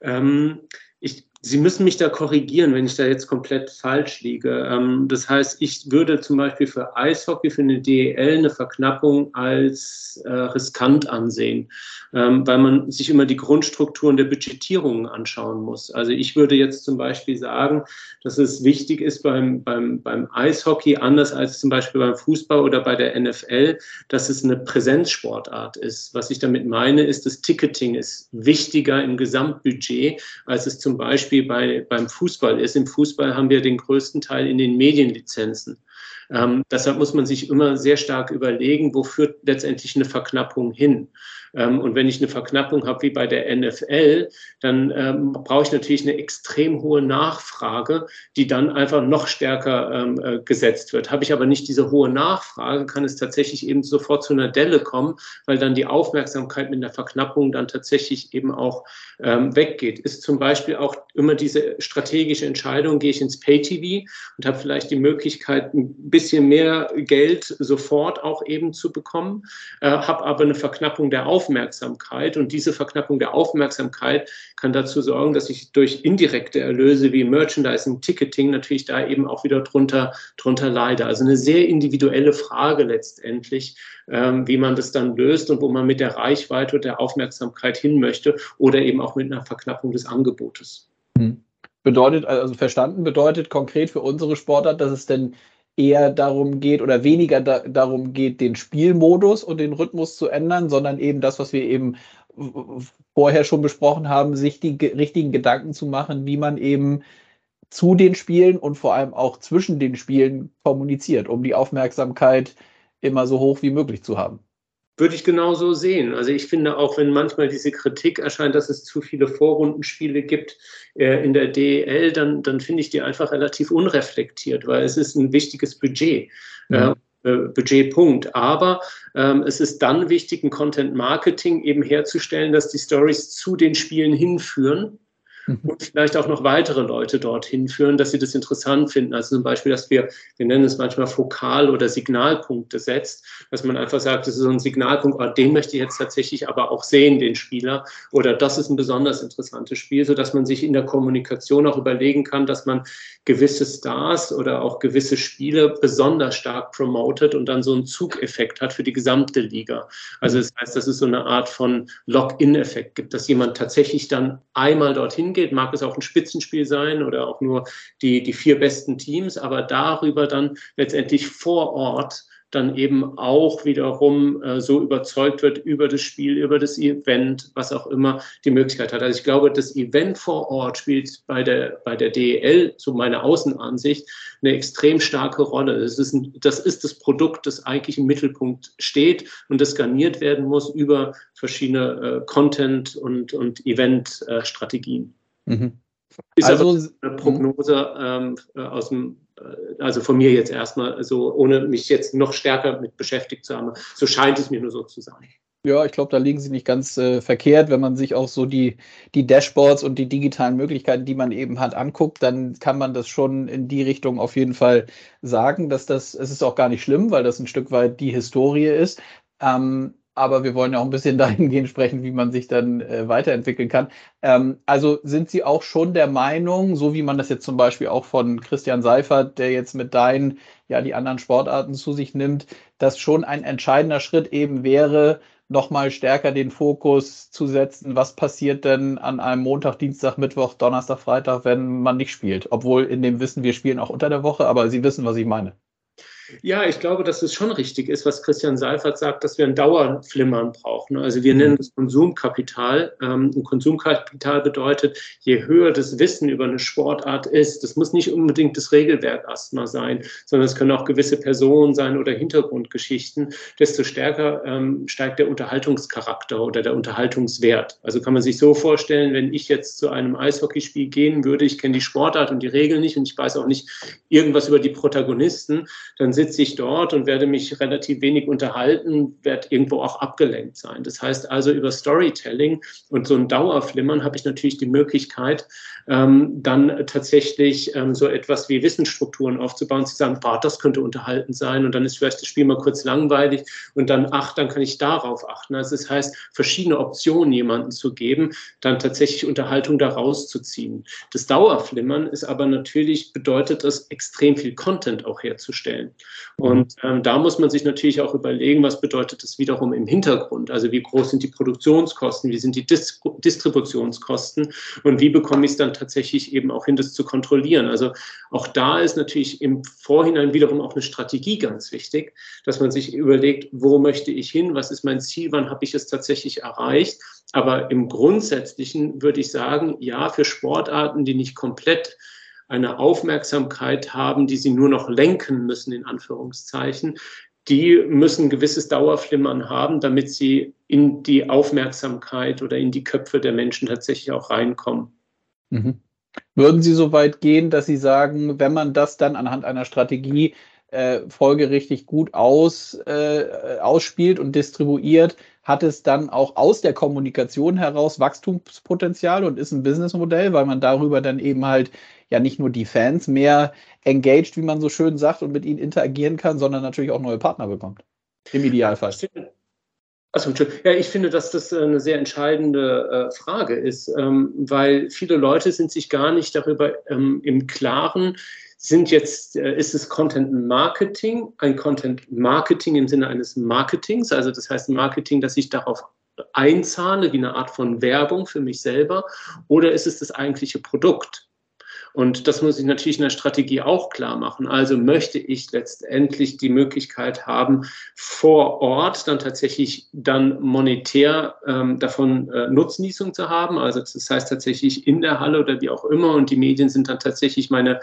Ähm, ich Sie müssen mich da korrigieren, wenn ich da jetzt komplett falsch liege. Ähm, das heißt, ich würde zum Beispiel für Eishockey, für eine DEL eine Verknappung als äh, riskant ansehen, ähm, weil man sich immer die Grundstrukturen der Budgetierungen anschauen muss. Also ich würde jetzt zum Beispiel sagen, dass es wichtig ist beim, beim, beim Eishockey, anders als zum Beispiel beim Fußball oder bei der NFL, dass es eine Präsenzsportart ist. Was ich damit meine, ist, das Ticketing ist wichtiger im Gesamtbudget, als es zum Beispiel Beispiel bei, beim Fußball ist. Im Fußball haben wir den größten Teil in den Medienlizenzen. Ähm, deshalb muss man sich immer sehr stark überlegen, wo führt letztendlich eine Verknappung hin. Ähm, und wenn ich eine Verknappung habe wie bei der NFL, dann ähm, brauche ich natürlich eine extrem hohe Nachfrage, die dann einfach noch stärker ähm, äh, gesetzt wird. Habe ich aber nicht diese hohe Nachfrage, kann es tatsächlich eben sofort zu einer Delle kommen, weil dann die Aufmerksamkeit mit der Verknappung dann tatsächlich eben auch ähm, weggeht. Ist zum Beispiel auch immer diese strategische Entscheidung, gehe ich ins Pay-TV und habe vielleicht die Möglichkeit, ein bisschen mehr Geld sofort auch eben zu bekommen, äh, habe aber eine Verknappung der Aufmerksamkeit Aufmerksamkeit. Und diese Verknappung der Aufmerksamkeit kann dazu sorgen, dass ich durch indirekte Erlöse wie Merchandising, Ticketing natürlich da eben auch wieder drunter, drunter leide. Also eine sehr individuelle Frage letztendlich, ähm, wie man das dann löst und wo man mit der Reichweite und der Aufmerksamkeit hin möchte oder eben auch mit einer Verknappung des Angebotes. Hm. Bedeutet, also verstanden bedeutet konkret für unsere Sportart, dass es denn eher darum geht oder weniger da, darum geht, den Spielmodus und den Rhythmus zu ändern, sondern eben das, was wir eben vorher schon besprochen haben, sich die richtigen Gedanken zu machen, wie man eben zu den Spielen und vor allem auch zwischen den Spielen kommuniziert, um die Aufmerksamkeit immer so hoch wie möglich zu haben. Würde ich genauso sehen. Also ich finde auch, wenn manchmal diese Kritik erscheint, dass es zu viele Vorrundenspiele gibt äh, in der DEL, dann, dann finde ich die einfach relativ unreflektiert, weil es ist ein wichtiges Budget. Mhm. Äh, Budgetpunkt. Aber ähm, es ist dann wichtig, ein Content Marketing eben herzustellen, dass die Stories zu den Spielen hinführen. und vielleicht auch noch weitere Leute dorthin führen, dass sie das interessant finden. Also zum Beispiel, dass wir, wir nennen es manchmal Fokal- oder Signalpunkte setzt, dass man einfach sagt, das ist so ein Signalpunkt, oh, den möchte ich jetzt tatsächlich aber auch sehen, den Spieler, oder das ist ein besonders interessantes Spiel, sodass man sich in der Kommunikation auch überlegen kann, dass man gewisse Stars oder auch gewisse Spiele besonders stark promotet und dann so einen Zugeffekt hat für die gesamte Liga. Also das heißt, dass es so eine Art von Lock-in-Effekt gibt, dass jemand tatsächlich dann einmal dorthin geht, mag es auch ein Spitzenspiel sein oder auch nur die, die vier besten Teams, aber darüber dann letztendlich vor Ort dann eben auch wiederum äh, so überzeugt wird über das Spiel, über das Event, was auch immer die Möglichkeit hat. Also ich glaube, das Event vor Ort spielt bei der, bei der DEL, so meine Außenansicht, eine extrem starke Rolle. Das ist, ein, das ist das Produkt, das eigentlich im Mittelpunkt steht und das garniert werden muss über verschiedene äh, Content- und, und Event-Strategien. Äh, mhm. Ist also eine Prognose ähm, äh, aus dem äh, also von mir jetzt erstmal so, ohne mich jetzt noch stärker mit beschäftigt zu haben. So scheint es mir nur so zu sein. Ja, ich glaube, da liegen Sie nicht ganz äh, verkehrt. Wenn man sich auch so die, die Dashboards und die digitalen Möglichkeiten, die man eben hat, anguckt, dann kann man das schon in die Richtung auf jeden Fall sagen, dass das, es ist auch gar nicht schlimm, weil das ein Stück weit die Historie ist. Ähm, aber wir wollen ja auch ein bisschen dahingehend sprechen, wie man sich dann äh, weiterentwickeln kann. Ähm, also sind Sie auch schon der Meinung, so wie man das jetzt zum Beispiel auch von Christian Seifert, der jetzt mit deinen, ja, die anderen Sportarten zu sich nimmt, dass schon ein entscheidender Schritt eben wäre, nochmal stärker den Fokus zu setzen, was passiert denn an einem Montag, Dienstag, Mittwoch, Donnerstag, Freitag, wenn man nicht spielt. Obwohl in dem Wissen, wir spielen auch unter der Woche, aber Sie wissen, was ich meine. Ja, ich glaube, dass es schon richtig ist, was Christian Seifert sagt, dass wir ein Dauerflimmern brauchen. Also wir nennen es Konsumkapital. Ähm, und Konsumkapital bedeutet, je höher das Wissen über eine Sportart ist, das muss nicht unbedingt das Regelwerk erstmal sein, sondern es können auch gewisse Personen sein oder Hintergrundgeschichten, desto stärker ähm, steigt der Unterhaltungscharakter oder der Unterhaltungswert. Also kann man sich so vorstellen, wenn ich jetzt zu einem Eishockeyspiel gehen würde, ich kenne die Sportart und die Regeln nicht und ich weiß auch nicht irgendwas über die Protagonisten, dann sitze ich dort und werde mich relativ wenig unterhalten, werde irgendwo auch abgelenkt sein. Das heißt also, über Storytelling und so ein Dauerflimmern habe ich natürlich die Möglichkeit, ähm, dann tatsächlich ähm, so etwas wie Wissensstrukturen aufzubauen, zu sagen, boah, das könnte unterhalten sein und dann ist vielleicht das Spiel mal kurz langweilig und dann, ach, dann kann ich darauf achten. Also das heißt, verschiedene Optionen jemandem zu geben, dann tatsächlich Unterhaltung daraus zu ziehen. Das Dauerflimmern ist aber natürlich, bedeutet es, extrem viel Content auch herzustellen. Und ähm, da muss man sich natürlich auch überlegen, was bedeutet das wiederum im Hintergrund? Also wie groß sind die Produktionskosten, wie sind die Dis Distributionskosten und wie bekomme ich es dann tatsächlich eben auch hin, das zu kontrollieren? Also auch da ist natürlich im Vorhinein wiederum auch eine Strategie ganz wichtig, dass man sich überlegt, wo möchte ich hin, was ist mein Ziel, wann habe ich es tatsächlich erreicht. Aber im Grundsätzlichen würde ich sagen, ja, für Sportarten, die nicht komplett eine Aufmerksamkeit haben, die sie nur noch lenken müssen, in Anführungszeichen, die müssen ein gewisses Dauerflimmern haben, damit sie in die Aufmerksamkeit oder in die Köpfe der Menschen tatsächlich auch reinkommen. Mhm. Würden Sie so weit gehen, dass Sie sagen, wenn man das dann anhand einer Strategie äh, folgerichtig gut aus, äh, ausspielt und distribuiert, hat es dann auch aus der Kommunikation heraus Wachstumspotenzial und ist ein Businessmodell, weil man darüber dann eben halt ja nicht nur die Fans mehr engaged, wie man so schön sagt, und mit ihnen interagieren kann, sondern natürlich auch neue Partner bekommt. Im Idealfall. Also, ja, ich finde, dass das eine sehr entscheidende äh, Frage ist, ähm, weil viele Leute sind sich gar nicht darüber ähm, im Klaren, sind jetzt, äh, ist es Content Marketing, ein Content Marketing im Sinne eines Marketings, also das heißt Marketing, dass ich darauf einzahle, wie eine Art von Werbung für mich selber, oder ist es das eigentliche Produkt? Und das muss ich natürlich in der Strategie auch klar machen. Also möchte ich letztendlich die Möglichkeit haben, vor Ort dann tatsächlich dann monetär ähm, davon äh, Nutznießung zu haben. Also das heißt tatsächlich in der Halle oder wie auch immer. Und die Medien sind dann tatsächlich meine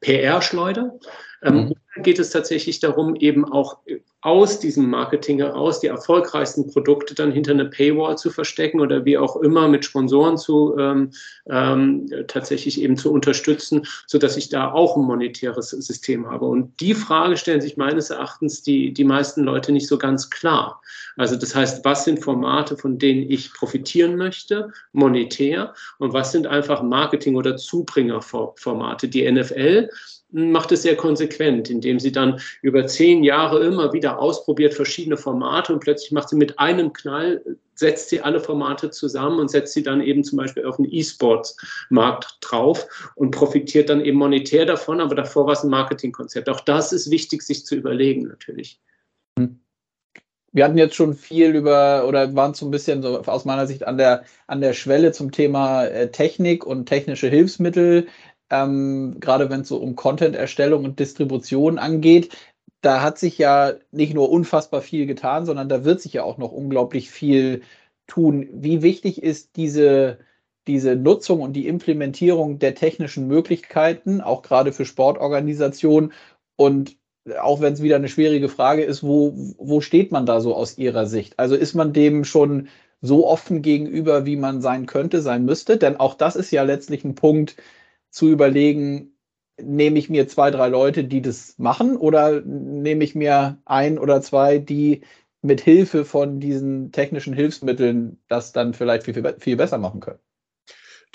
PR-Schleuder. Ähm, mhm. geht es tatsächlich darum, eben auch aus diesem Marketing heraus die erfolgreichsten Produkte dann hinter eine Paywall zu verstecken oder wie auch immer mit Sponsoren zu ähm, ähm, tatsächlich eben zu unterstützen, so dass ich da auch ein monetäres System habe. Und die Frage stellen sich meines Erachtens die, die meisten Leute nicht so ganz klar. Also das heißt, was sind Formate, von denen ich profitieren möchte, monetär, und was sind einfach Marketing- oder Zubringerformate? Die NFL macht es sehr konsequent, indem sie dann über zehn Jahre immer wieder ausprobiert verschiedene Formate und plötzlich macht sie mit einem Knall, setzt sie alle Formate zusammen und setzt sie dann eben zum Beispiel auf den E-Sports-Markt drauf und profitiert dann eben monetär davon, aber davor war es ein Marketingkonzept. Auch das ist wichtig, sich zu überlegen natürlich. Wir hatten jetzt schon viel über oder waren so ein bisschen so aus meiner Sicht an der, an der Schwelle zum Thema äh, Technik und technische Hilfsmittel ähm, gerade wenn es so um Content-Erstellung und Distribution angeht, da hat sich ja nicht nur unfassbar viel getan, sondern da wird sich ja auch noch unglaublich viel tun. Wie wichtig ist diese, diese Nutzung und die Implementierung der technischen Möglichkeiten, auch gerade für Sportorganisationen? Und auch wenn es wieder eine schwierige Frage ist, wo, wo steht man da so aus Ihrer Sicht? Also ist man dem schon so offen gegenüber, wie man sein könnte, sein müsste? Denn auch das ist ja letztlich ein Punkt, zu überlegen, nehme ich mir zwei, drei Leute, die das machen, oder nehme ich mir ein oder zwei, die mit Hilfe von diesen technischen Hilfsmitteln das dann vielleicht viel, viel, viel besser machen können?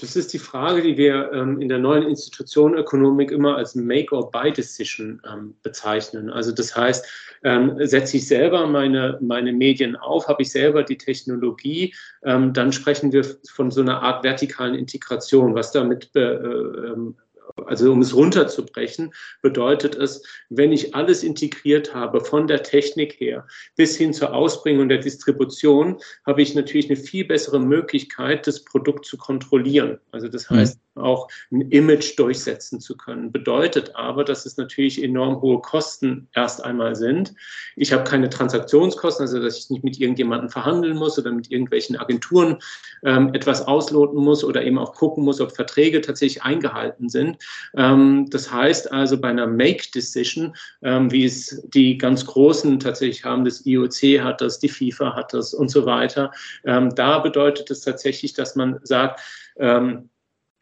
Das ist die Frage, die wir ähm, in der neuen Institution Ökonomik immer als Make-or-Buy-Decision ähm, bezeichnen. Also das heißt, ähm, setze ich selber meine, meine Medien auf, habe ich selber die Technologie, ähm, dann sprechen wir von so einer Art vertikalen Integration, was damit äh, ähm, also um es runterzubrechen, bedeutet es, wenn ich alles integriert habe, von der Technik her bis hin zur Ausbringung der Distribution, habe ich natürlich eine viel bessere Möglichkeit, das Produkt zu kontrollieren. Also das mhm. heißt, auch ein Image durchsetzen zu können. Bedeutet aber, dass es natürlich enorm hohe Kosten erst einmal sind. Ich habe keine Transaktionskosten, also dass ich nicht mit irgendjemandem verhandeln muss oder mit irgendwelchen Agenturen ähm, etwas ausloten muss oder eben auch gucken muss, ob Verträge tatsächlich eingehalten sind. Ähm, das heißt also bei einer Make-Decision, ähm, wie es die ganz Großen tatsächlich haben, das IOC hat das, die FIFA hat das und so weiter, ähm, da bedeutet es tatsächlich, dass man sagt, ähm,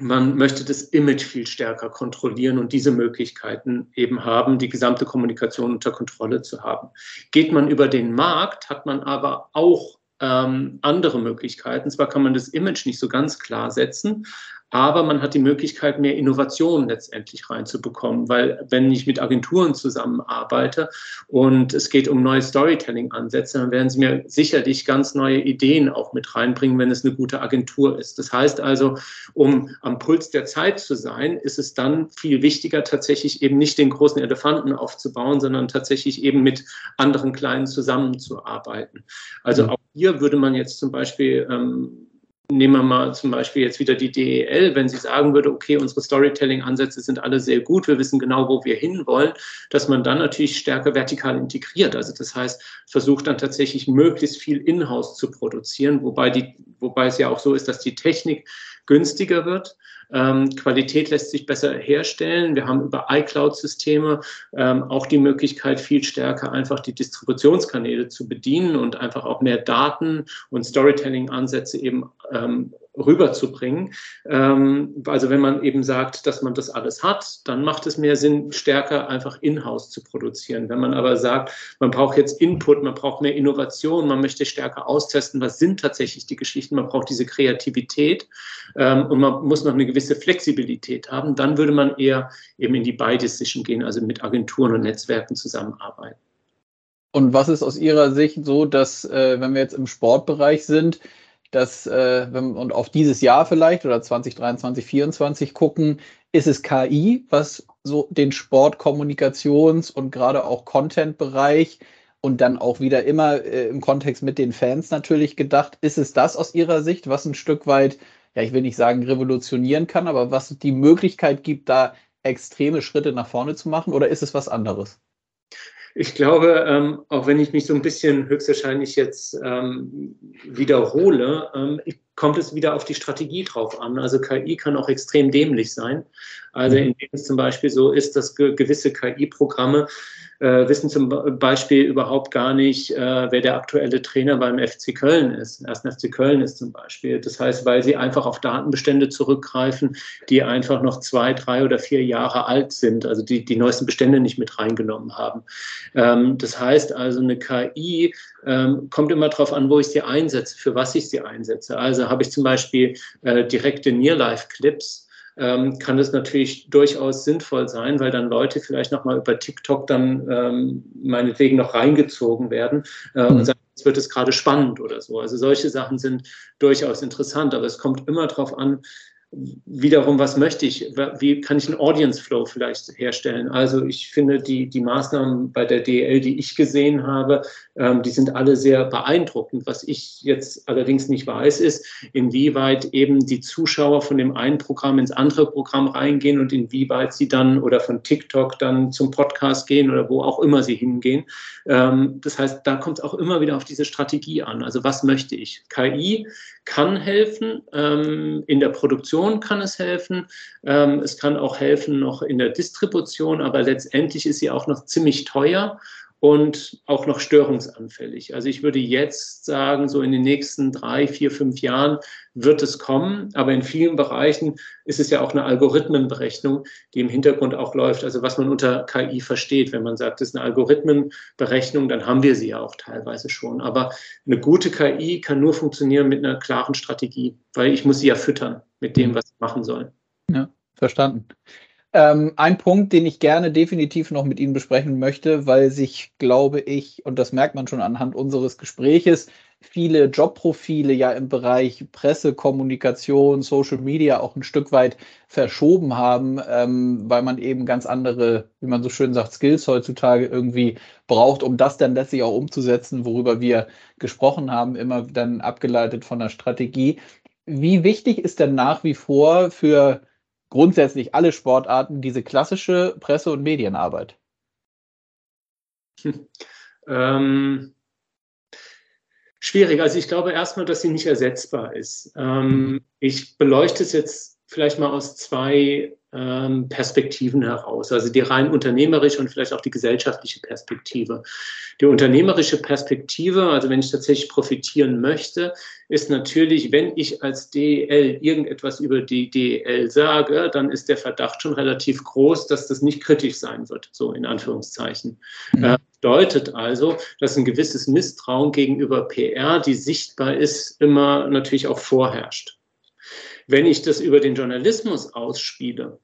man möchte das Image viel stärker kontrollieren und diese Möglichkeiten eben haben, die gesamte Kommunikation unter Kontrolle zu haben. Geht man über den Markt, hat man aber auch ähm, andere Möglichkeiten. Zwar kann man das Image nicht so ganz klar setzen, aber man hat die Möglichkeit, mehr Innovation letztendlich reinzubekommen, weil wenn ich mit Agenturen zusammenarbeite und es geht um neue Storytelling-Ansätze, dann werden sie mir sicherlich ganz neue Ideen auch mit reinbringen, wenn es eine gute Agentur ist. Das heißt also, um am Puls der Zeit zu sein, ist es dann viel wichtiger, tatsächlich eben nicht den großen Elefanten aufzubauen, sondern tatsächlich eben mit anderen Kleinen zusammenzuarbeiten. Also mhm. auch hier würde man jetzt zum Beispiel ähm, Nehmen wir mal zum Beispiel jetzt wieder die DEL, wenn sie sagen würde, okay, unsere Storytelling-Ansätze sind alle sehr gut, wir wissen genau, wo wir hinwollen, dass man dann natürlich stärker vertikal integriert. Also das heißt, versucht dann tatsächlich möglichst viel in-house zu produzieren, wobei, die, wobei es ja auch so ist, dass die Technik günstiger wird ähm, Qualität lässt sich besser herstellen. Wir haben über iCloud-Systeme ähm, auch die Möglichkeit, viel stärker einfach die Distributionskanäle zu bedienen und einfach auch mehr Daten und Storytelling-Ansätze eben ähm, rüberzubringen. Ähm, also wenn man eben sagt, dass man das alles hat, dann macht es mehr Sinn, stärker einfach in-house zu produzieren. Wenn man aber sagt, man braucht jetzt Input, man braucht mehr Innovation, man möchte stärker austesten, was sind tatsächlich die Geschichten, man braucht diese Kreativität ähm, und man muss noch eine gewisse Flexibilität haben, dann würde man eher eben in die Buy-Decision gehen, also mit Agenturen und Netzwerken zusammenarbeiten. Und was ist aus Ihrer Sicht so, dass, äh, wenn wir jetzt im Sportbereich sind, dass, äh, wenn, und auf dieses Jahr vielleicht oder 2023, 2024 gucken, ist es KI, was so den Sportkommunikations- und gerade auch Content-Bereich und dann auch wieder immer äh, im Kontext mit den Fans natürlich gedacht, ist es das aus Ihrer Sicht, was ein Stück weit ja, ich will nicht sagen revolutionieren kann, aber was die Möglichkeit gibt, da extreme Schritte nach vorne zu machen? Oder ist es was anderes? Ich glaube, ähm, auch wenn ich mich so ein bisschen höchstwahrscheinlich jetzt ähm, wiederhole, ähm, kommt es wieder auf die Strategie drauf an. Also KI kann auch extrem dämlich sein. Also mhm. indem es zum Beispiel so ist, dass ge gewisse KI-Programme äh, wissen zum Beispiel überhaupt gar nicht, äh, wer der aktuelle Trainer beim FC Köln ist, erst FC Köln ist zum Beispiel. Das heißt, weil sie einfach auf Datenbestände zurückgreifen, die einfach noch zwei, drei oder vier Jahre alt sind, also die die neuesten Bestände nicht mit reingenommen haben. Ähm, das heißt also, eine KI ähm, kommt immer darauf an, wo ich sie einsetze, für was ich sie einsetze. Also habe ich zum Beispiel äh, direkte Near-Life-Clips, ähm, kann das natürlich durchaus sinnvoll sein, weil dann Leute vielleicht nochmal über TikTok dann ähm, meinetwegen noch reingezogen werden äh, mhm. und sagen, jetzt wird es gerade spannend oder so. Also solche Sachen sind durchaus interessant, aber es kommt immer darauf an, wiederum, was möchte ich? Wie kann ich einen Audience Flow vielleicht herstellen? Also ich finde die, die Maßnahmen bei der DL, die ich gesehen habe, ähm, die sind alle sehr beeindruckend. Was ich jetzt allerdings nicht weiß, ist, inwieweit eben die Zuschauer von dem einen Programm ins andere Programm reingehen und inwieweit sie dann oder von TikTok dann zum Podcast gehen oder wo auch immer sie hingehen. Ähm, das heißt, da kommt es auch immer wieder auf diese Strategie an. Also was möchte ich? KI kann helfen, ähm, in der Produktion kann es helfen, ähm, es kann auch helfen noch in der Distribution, aber letztendlich ist sie auch noch ziemlich teuer und auch noch störungsanfällig. Also ich würde jetzt sagen, so in den nächsten drei, vier, fünf Jahren wird es kommen, aber in vielen Bereichen ist es ja auch eine Algorithmenberechnung, die im Hintergrund auch läuft. Also was man unter KI versteht, wenn man sagt, es ist eine Algorithmenberechnung, dann haben wir sie ja auch teilweise schon. Aber eine gute KI kann nur funktionieren mit einer klaren Strategie, weil ich muss sie ja füttern mit dem, was sie machen soll. Ja, verstanden. Ähm, ein Punkt, den ich gerne definitiv noch mit Ihnen besprechen möchte, weil sich, glaube ich, und das merkt man schon anhand unseres Gespräches, viele Jobprofile ja im Bereich Presse, Kommunikation, Social Media auch ein Stück weit verschoben haben, ähm, weil man eben ganz andere, wie man so schön sagt, Skills heutzutage irgendwie braucht, um das dann letztlich auch umzusetzen, worüber wir gesprochen haben, immer dann abgeleitet von der Strategie. Wie wichtig ist denn nach wie vor für grundsätzlich alle Sportarten diese klassische Presse- und Medienarbeit? Hm. Ähm, schwierig. Also ich glaube erstmal, dass sie nicht ersetzbar ist. Ähm, ich beleuchte es jetzt vielleicht mal aus zwei Perspektiven heraus, also die rein unternehmerische und vielleicht auch die gesellschaftliche Perspektive. Die unternehmerische Perspektive, also wenn ich tatsächlich profitieren möchte, ist natürlich, wenn ich als DEL irgendetwas über die DEL sage, dann ist der Verdacht schon relativ groß, dass das nicht kritisch sein wird, so in Anführungszeichen. Mhm. Äh, bedeutet also, dass ein gewisses Misstrauen gegenüber PR, die sichtbar ist, immer natürlich auch vorherrscht. Wenn ich das über den Journalismus ausspiele,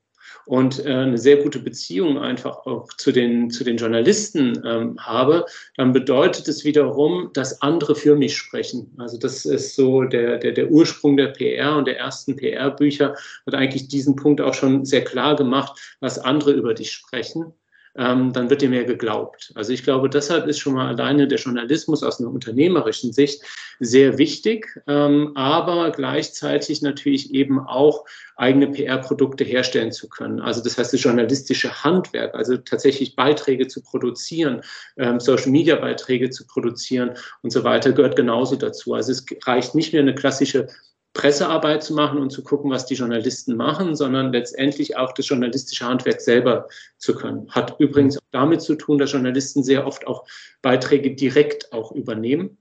und äh, eine sehr gute Beziehung einfach auch zu den, zu den Journalisten ähm, habe, dann bedeutet es wiederum, dass andere für mich sprechen. Also das ist so der, der, der Ursprung der PR und der ersten PR-Bücher hat eigentlich diesen Punkt auch schon sehr klar gemacht, was andere über dich sprechen ähm, dann wird dir mehr geglaubt. Also ich glaube, deshalb ist schon mal alleine der Journalismus aus einer unternehmerischen Sicht sehr wichtig, ähm, aber gleichzeitig natürlich eben auch eigene PR-Produkte herstellen zu können. Also das heißt, das journalistische Handwerk, also tatsächlich Beiträge zu produzieren, ähm, Social-Media-Beiträge zu produzieren und so weiter, gehört genauso dazu. Also es reicht nicht mehr eine klassische Pressearbeit zu machen und zu gucken, was die Journalisten machen, sondern letztendlich auch das journalistische Handwerk selber zu können. Hat übrigens auch damit zu tun, dass Journalisten sehr oft auch Beiträge direkt auch übernehmen.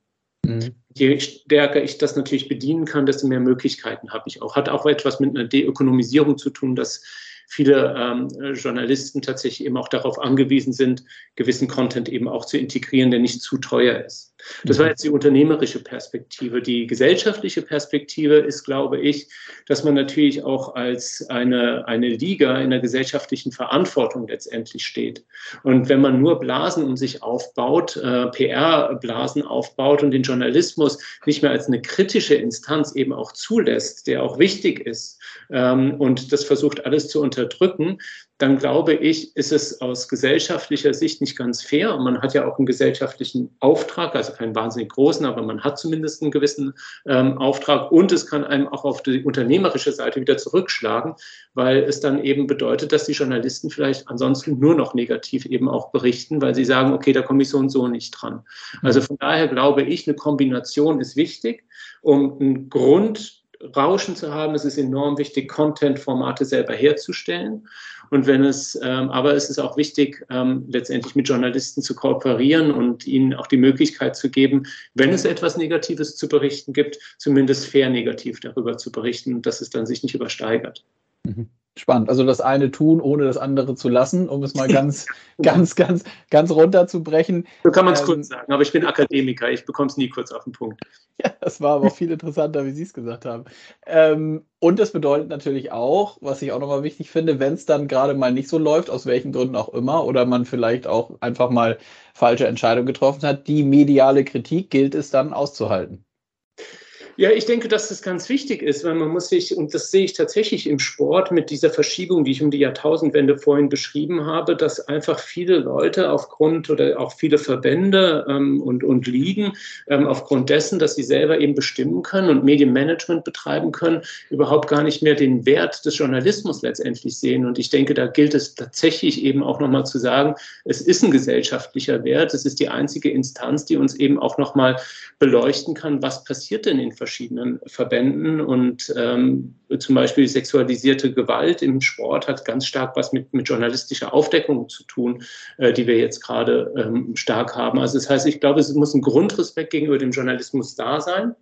Mhm. Je stärker ich das natürlich bedienen kann, desto mehr Möglichkeiten habe ich auch. Hat auch etwas mit einer Deökonomisierung zu tun, dass viele ähm, Journalisten tatsächlich eben auch darauf angewiesen sind, gewissen Content eben auch zu integrieren, der nicht zu teuer ist. Das war mhm. jetzt die unternehmerische Perspektive. Die gesellschaftliche Perspektive ist, glaube ich, dass man natürlich auch als eine, eine Liga in der gesellschaftlichen Verantwortung letztendlich steht. Und wenn man nur Blasen um sich aufbaut, äh, PR-Blasen aufbaut und den Journalismus nicht mehr als eine kritische Instanz eben auch zulässt, der auch wichtig ist, ähm, und das versucht alles zu unterdrücken, dann glaube ich, ist es aus gesellschaftlicher Sicht nicht ganz fair. Man hat ja auch einen gesellschaftlichen Auftrag, also keinen wahnsinnig großen, aber man hat zumindest einen gewissen ähm, Auftrag. Und es kann einem auch auf die unternehmerische Seite wieder zurückschlagen, weil es dann eben bedeutet, dass die Journalisten vielleicht ansonsten nur noch negativ eben auch berichten, weil sie sagen, okay, da komme ich so und so nicht dran. Also von daher glaube ich, eine Kombination ist wichtig, um einen Grund Rauschen zu haben. Es ist enorm wichtig, Content-Formate selber herzustellen. Und wenn es, ähm, aber es ist auch wichtig, ähm, letztendlich mit Journalisten zu kooperieren und ihnen auch die Möglichkeit zu geben, wenn es etwas Negatives zu berichten gibt, zumindest fair negativ darüber zu berichten, dass es dann sich nicht übersteigert. Mhm. Spannend. Also das eine tun, ohne das andere zu lassen, um es mal ganz, ganz, ganz, ganz runterzubrechen. So kann man es ähm, kurz sagen, aber ich bin Akademiker, ich bekomme es nie kurz auf den Punkt. Ja, das war aber auch viel interessanter, wie Sie es gesagt haben. Ähm, und das bedeutet natürlich auch, was ich auch nochmal wichtig finde, wenn es dann gerade mal nicht so läuft, aus welchen Gründen auch immer, oder man vielleicht auch einfach mal falsche Entscheidungen getroffen hat, die mediale Kritik gilt es dann auszuhalten. Ja, ich denke, dass das ganz wichtig ist, weil man muss sich, und das sehe ich tatsächlich im Sport mit dieser Verschiebung, die ich um die Jahrtausendwende vorhin beschrieben habe, dass einfach viele Leute aufgrund oder auch viele Verbände ähm, und, und Ligen ähm, aufgrund dessen, dass sie selber eben bestimmen können und Medienmanagement betreiben können, überhaupt gar nicht mehr den Wert des Journalismus letztendlich sehen. Und ich denke, da gilt es tatsächlich eben auch nochmal zu sagen, es ist ein gesellschaftlicher Wert, es ist die einzige Instanz, die uns eben auch nochmal beleuchten kann, was passiert denn in Verbänden. Und ähm, zum Beispiel sexualisierte Gewalt im Sport hat ganz stark was mit, mit journalistischer Aufdeckung zu tun, äh, die wir jetzt gerade ähm, stark haben. Also das heißt, ich glaube, es muss ein Grundrespekt gegenüber dem Journalismus da sein.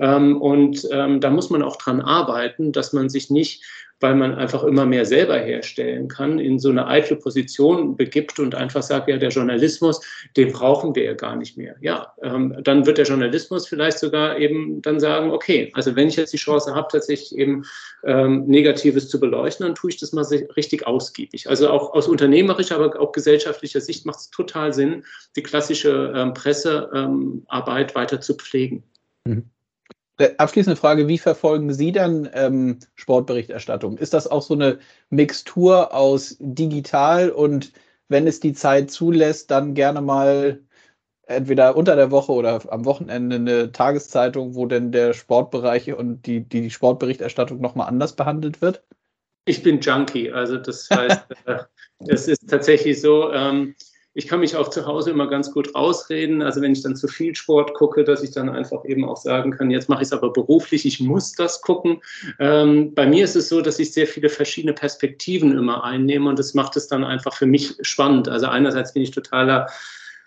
Ähm, und ähm, da muss man auch dran arbeiten, dass man sich nicht weil man einfach immer mehr selber herstellen kann, in so eine eitle Position begibt und einfach sagt, ja, der Journalismus, den brauchen wir ja gar nicht mehr. Ja, ähm, dann wird der Journalismus vielleicht sogar eben dann sagen, okay, also wenn ich jetzt die Chance habe, tatsächlich eben ähm, Negatives zu beleuchten, dann tue ich das mal richtig ausgiebig. Also auch aus unternehmerischer, aber auch gesellschaftlicher Sicht macht es total Sinn, die klassische ähm, Pressearbeit weiter zu pflegen. Mhm. Äh, abschließende Frage, wie verfolgen Sie dann ähm, Sportberichterstattung? Ist das auch so eine Mixtur aus digital und wenn es die Zeit zulässt, dann gerne mal entweder unter der Woche oder am Wochenende eine Tageszeitung, wo denn der Sportbereich und die, die Sportberichterstattung nochmal anders behandelt wird? Ich bin Junkie, also das heißt, äh, es ist tatsächlich so, ähm, ich kann mich auch zu Hause immer ganz gut rausreden. Also wenn ich dann zu viel Sport gucke, dass ich dann einfach eben auch sagen kann, jetzt mache ich es aber beruflich, ich muss das gucken. Ähm, bei mir ist es so, dass ich sehr viele verschiedene Perspektiven immer einnehme und das macht es dann einfach für mich spannend. Also einerseits bin ich totaler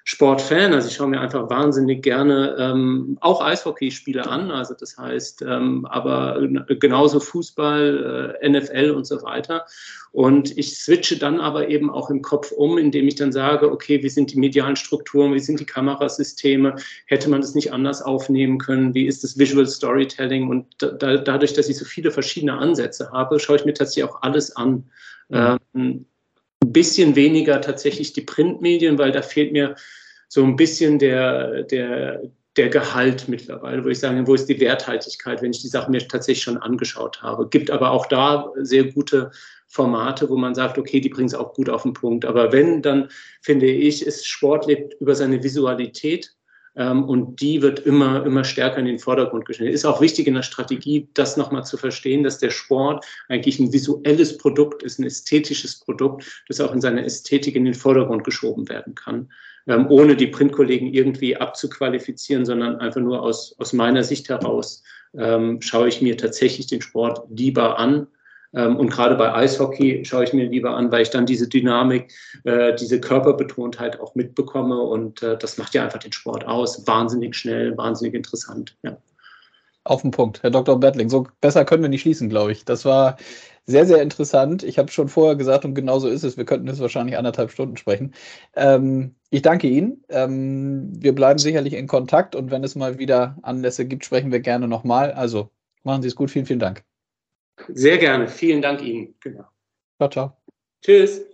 Sportfan. Also ich schaue mir einfach wahnsinnig gerne ähm, auch Eishockeyspiele an. Also das heißt, ähm, aber genauso Fußball, äh, NFL und so weiter. Und ich switche dann aber eben auch im Kopf um, indem ich dann sage, okay, wie sind die medialen Strukturen, wie sind die Kamerasysteme, hätte man das nicht anders aufnehmen können, wie ist das Visual Storytelling? Und da, dadurch, dass ich so viele verschiedene Ansätze habe, schaue ich mir tatsächlich auch alles an. Mhm. Ähm, ein bisschen weniger tatsächlich die Printmedien, weil da fehlt mir so ein bisschen der, der, der Gehalt mittlerweile, wo ich sage, wo ist die Werthaltigkeit, wenn ich die Sachen mir tatsächlich schon angeschaut habe. Gibt aber auch da sehr gute Formate, wo man sagt, okay, die bringen es auch gut auf den Punkt. Aber wenn, dann finde ich, ist Sport lebt über seine Visualität ähm, und die wird immer, immer stärker in den Vordergrund gestellt. Ist auch wichtig in der Strategie, das nochmal zu verstehen, dass der Sport eigentlich ein visuelles Produkt ist, ein ästhetisches Produkt, das auch in seiner Ästhetik in den Vordergrund geschoben werden kann. Ähm, ohne die Printkollegen irgendwie abzuqualifizieren, sondern einfach nur aus, aus meiner Sicht heraus ähm, schaue ich mir tatsächlich den Sport lieber an, und gerade bei Eishockey schaue ich mir lieber an, weil ich dann diese Dynamik, äh, diese Körperbetontheit auch mitbekomme. Und äh, das macht ja einfach den Sport aus. Wahnsinnig schnell, wahnsinnig interessant. Ja. Auf den Punkt, Herr Dr. Bettling. So besser können wir nicht schließen, glaube ich. Das war sehr, sehr interessant. Ich habe schon vorher gesagt, und genau so ist es. Wir könnten jetzt wahrscheinlich anderthalb Stunden sprechen. Ähm, ich danke Ihnen. Ähm, wir bleiben sicherlich in Kontakt und wenn es mal wieder Anlässe gibt, sprechen wir gerne nochmal. Also machen Sie es gut. Vielen, vielen Dank. Sehr gerne. Vielen Dank Ihnen. Genau. Ciao, ciao. Tschüss.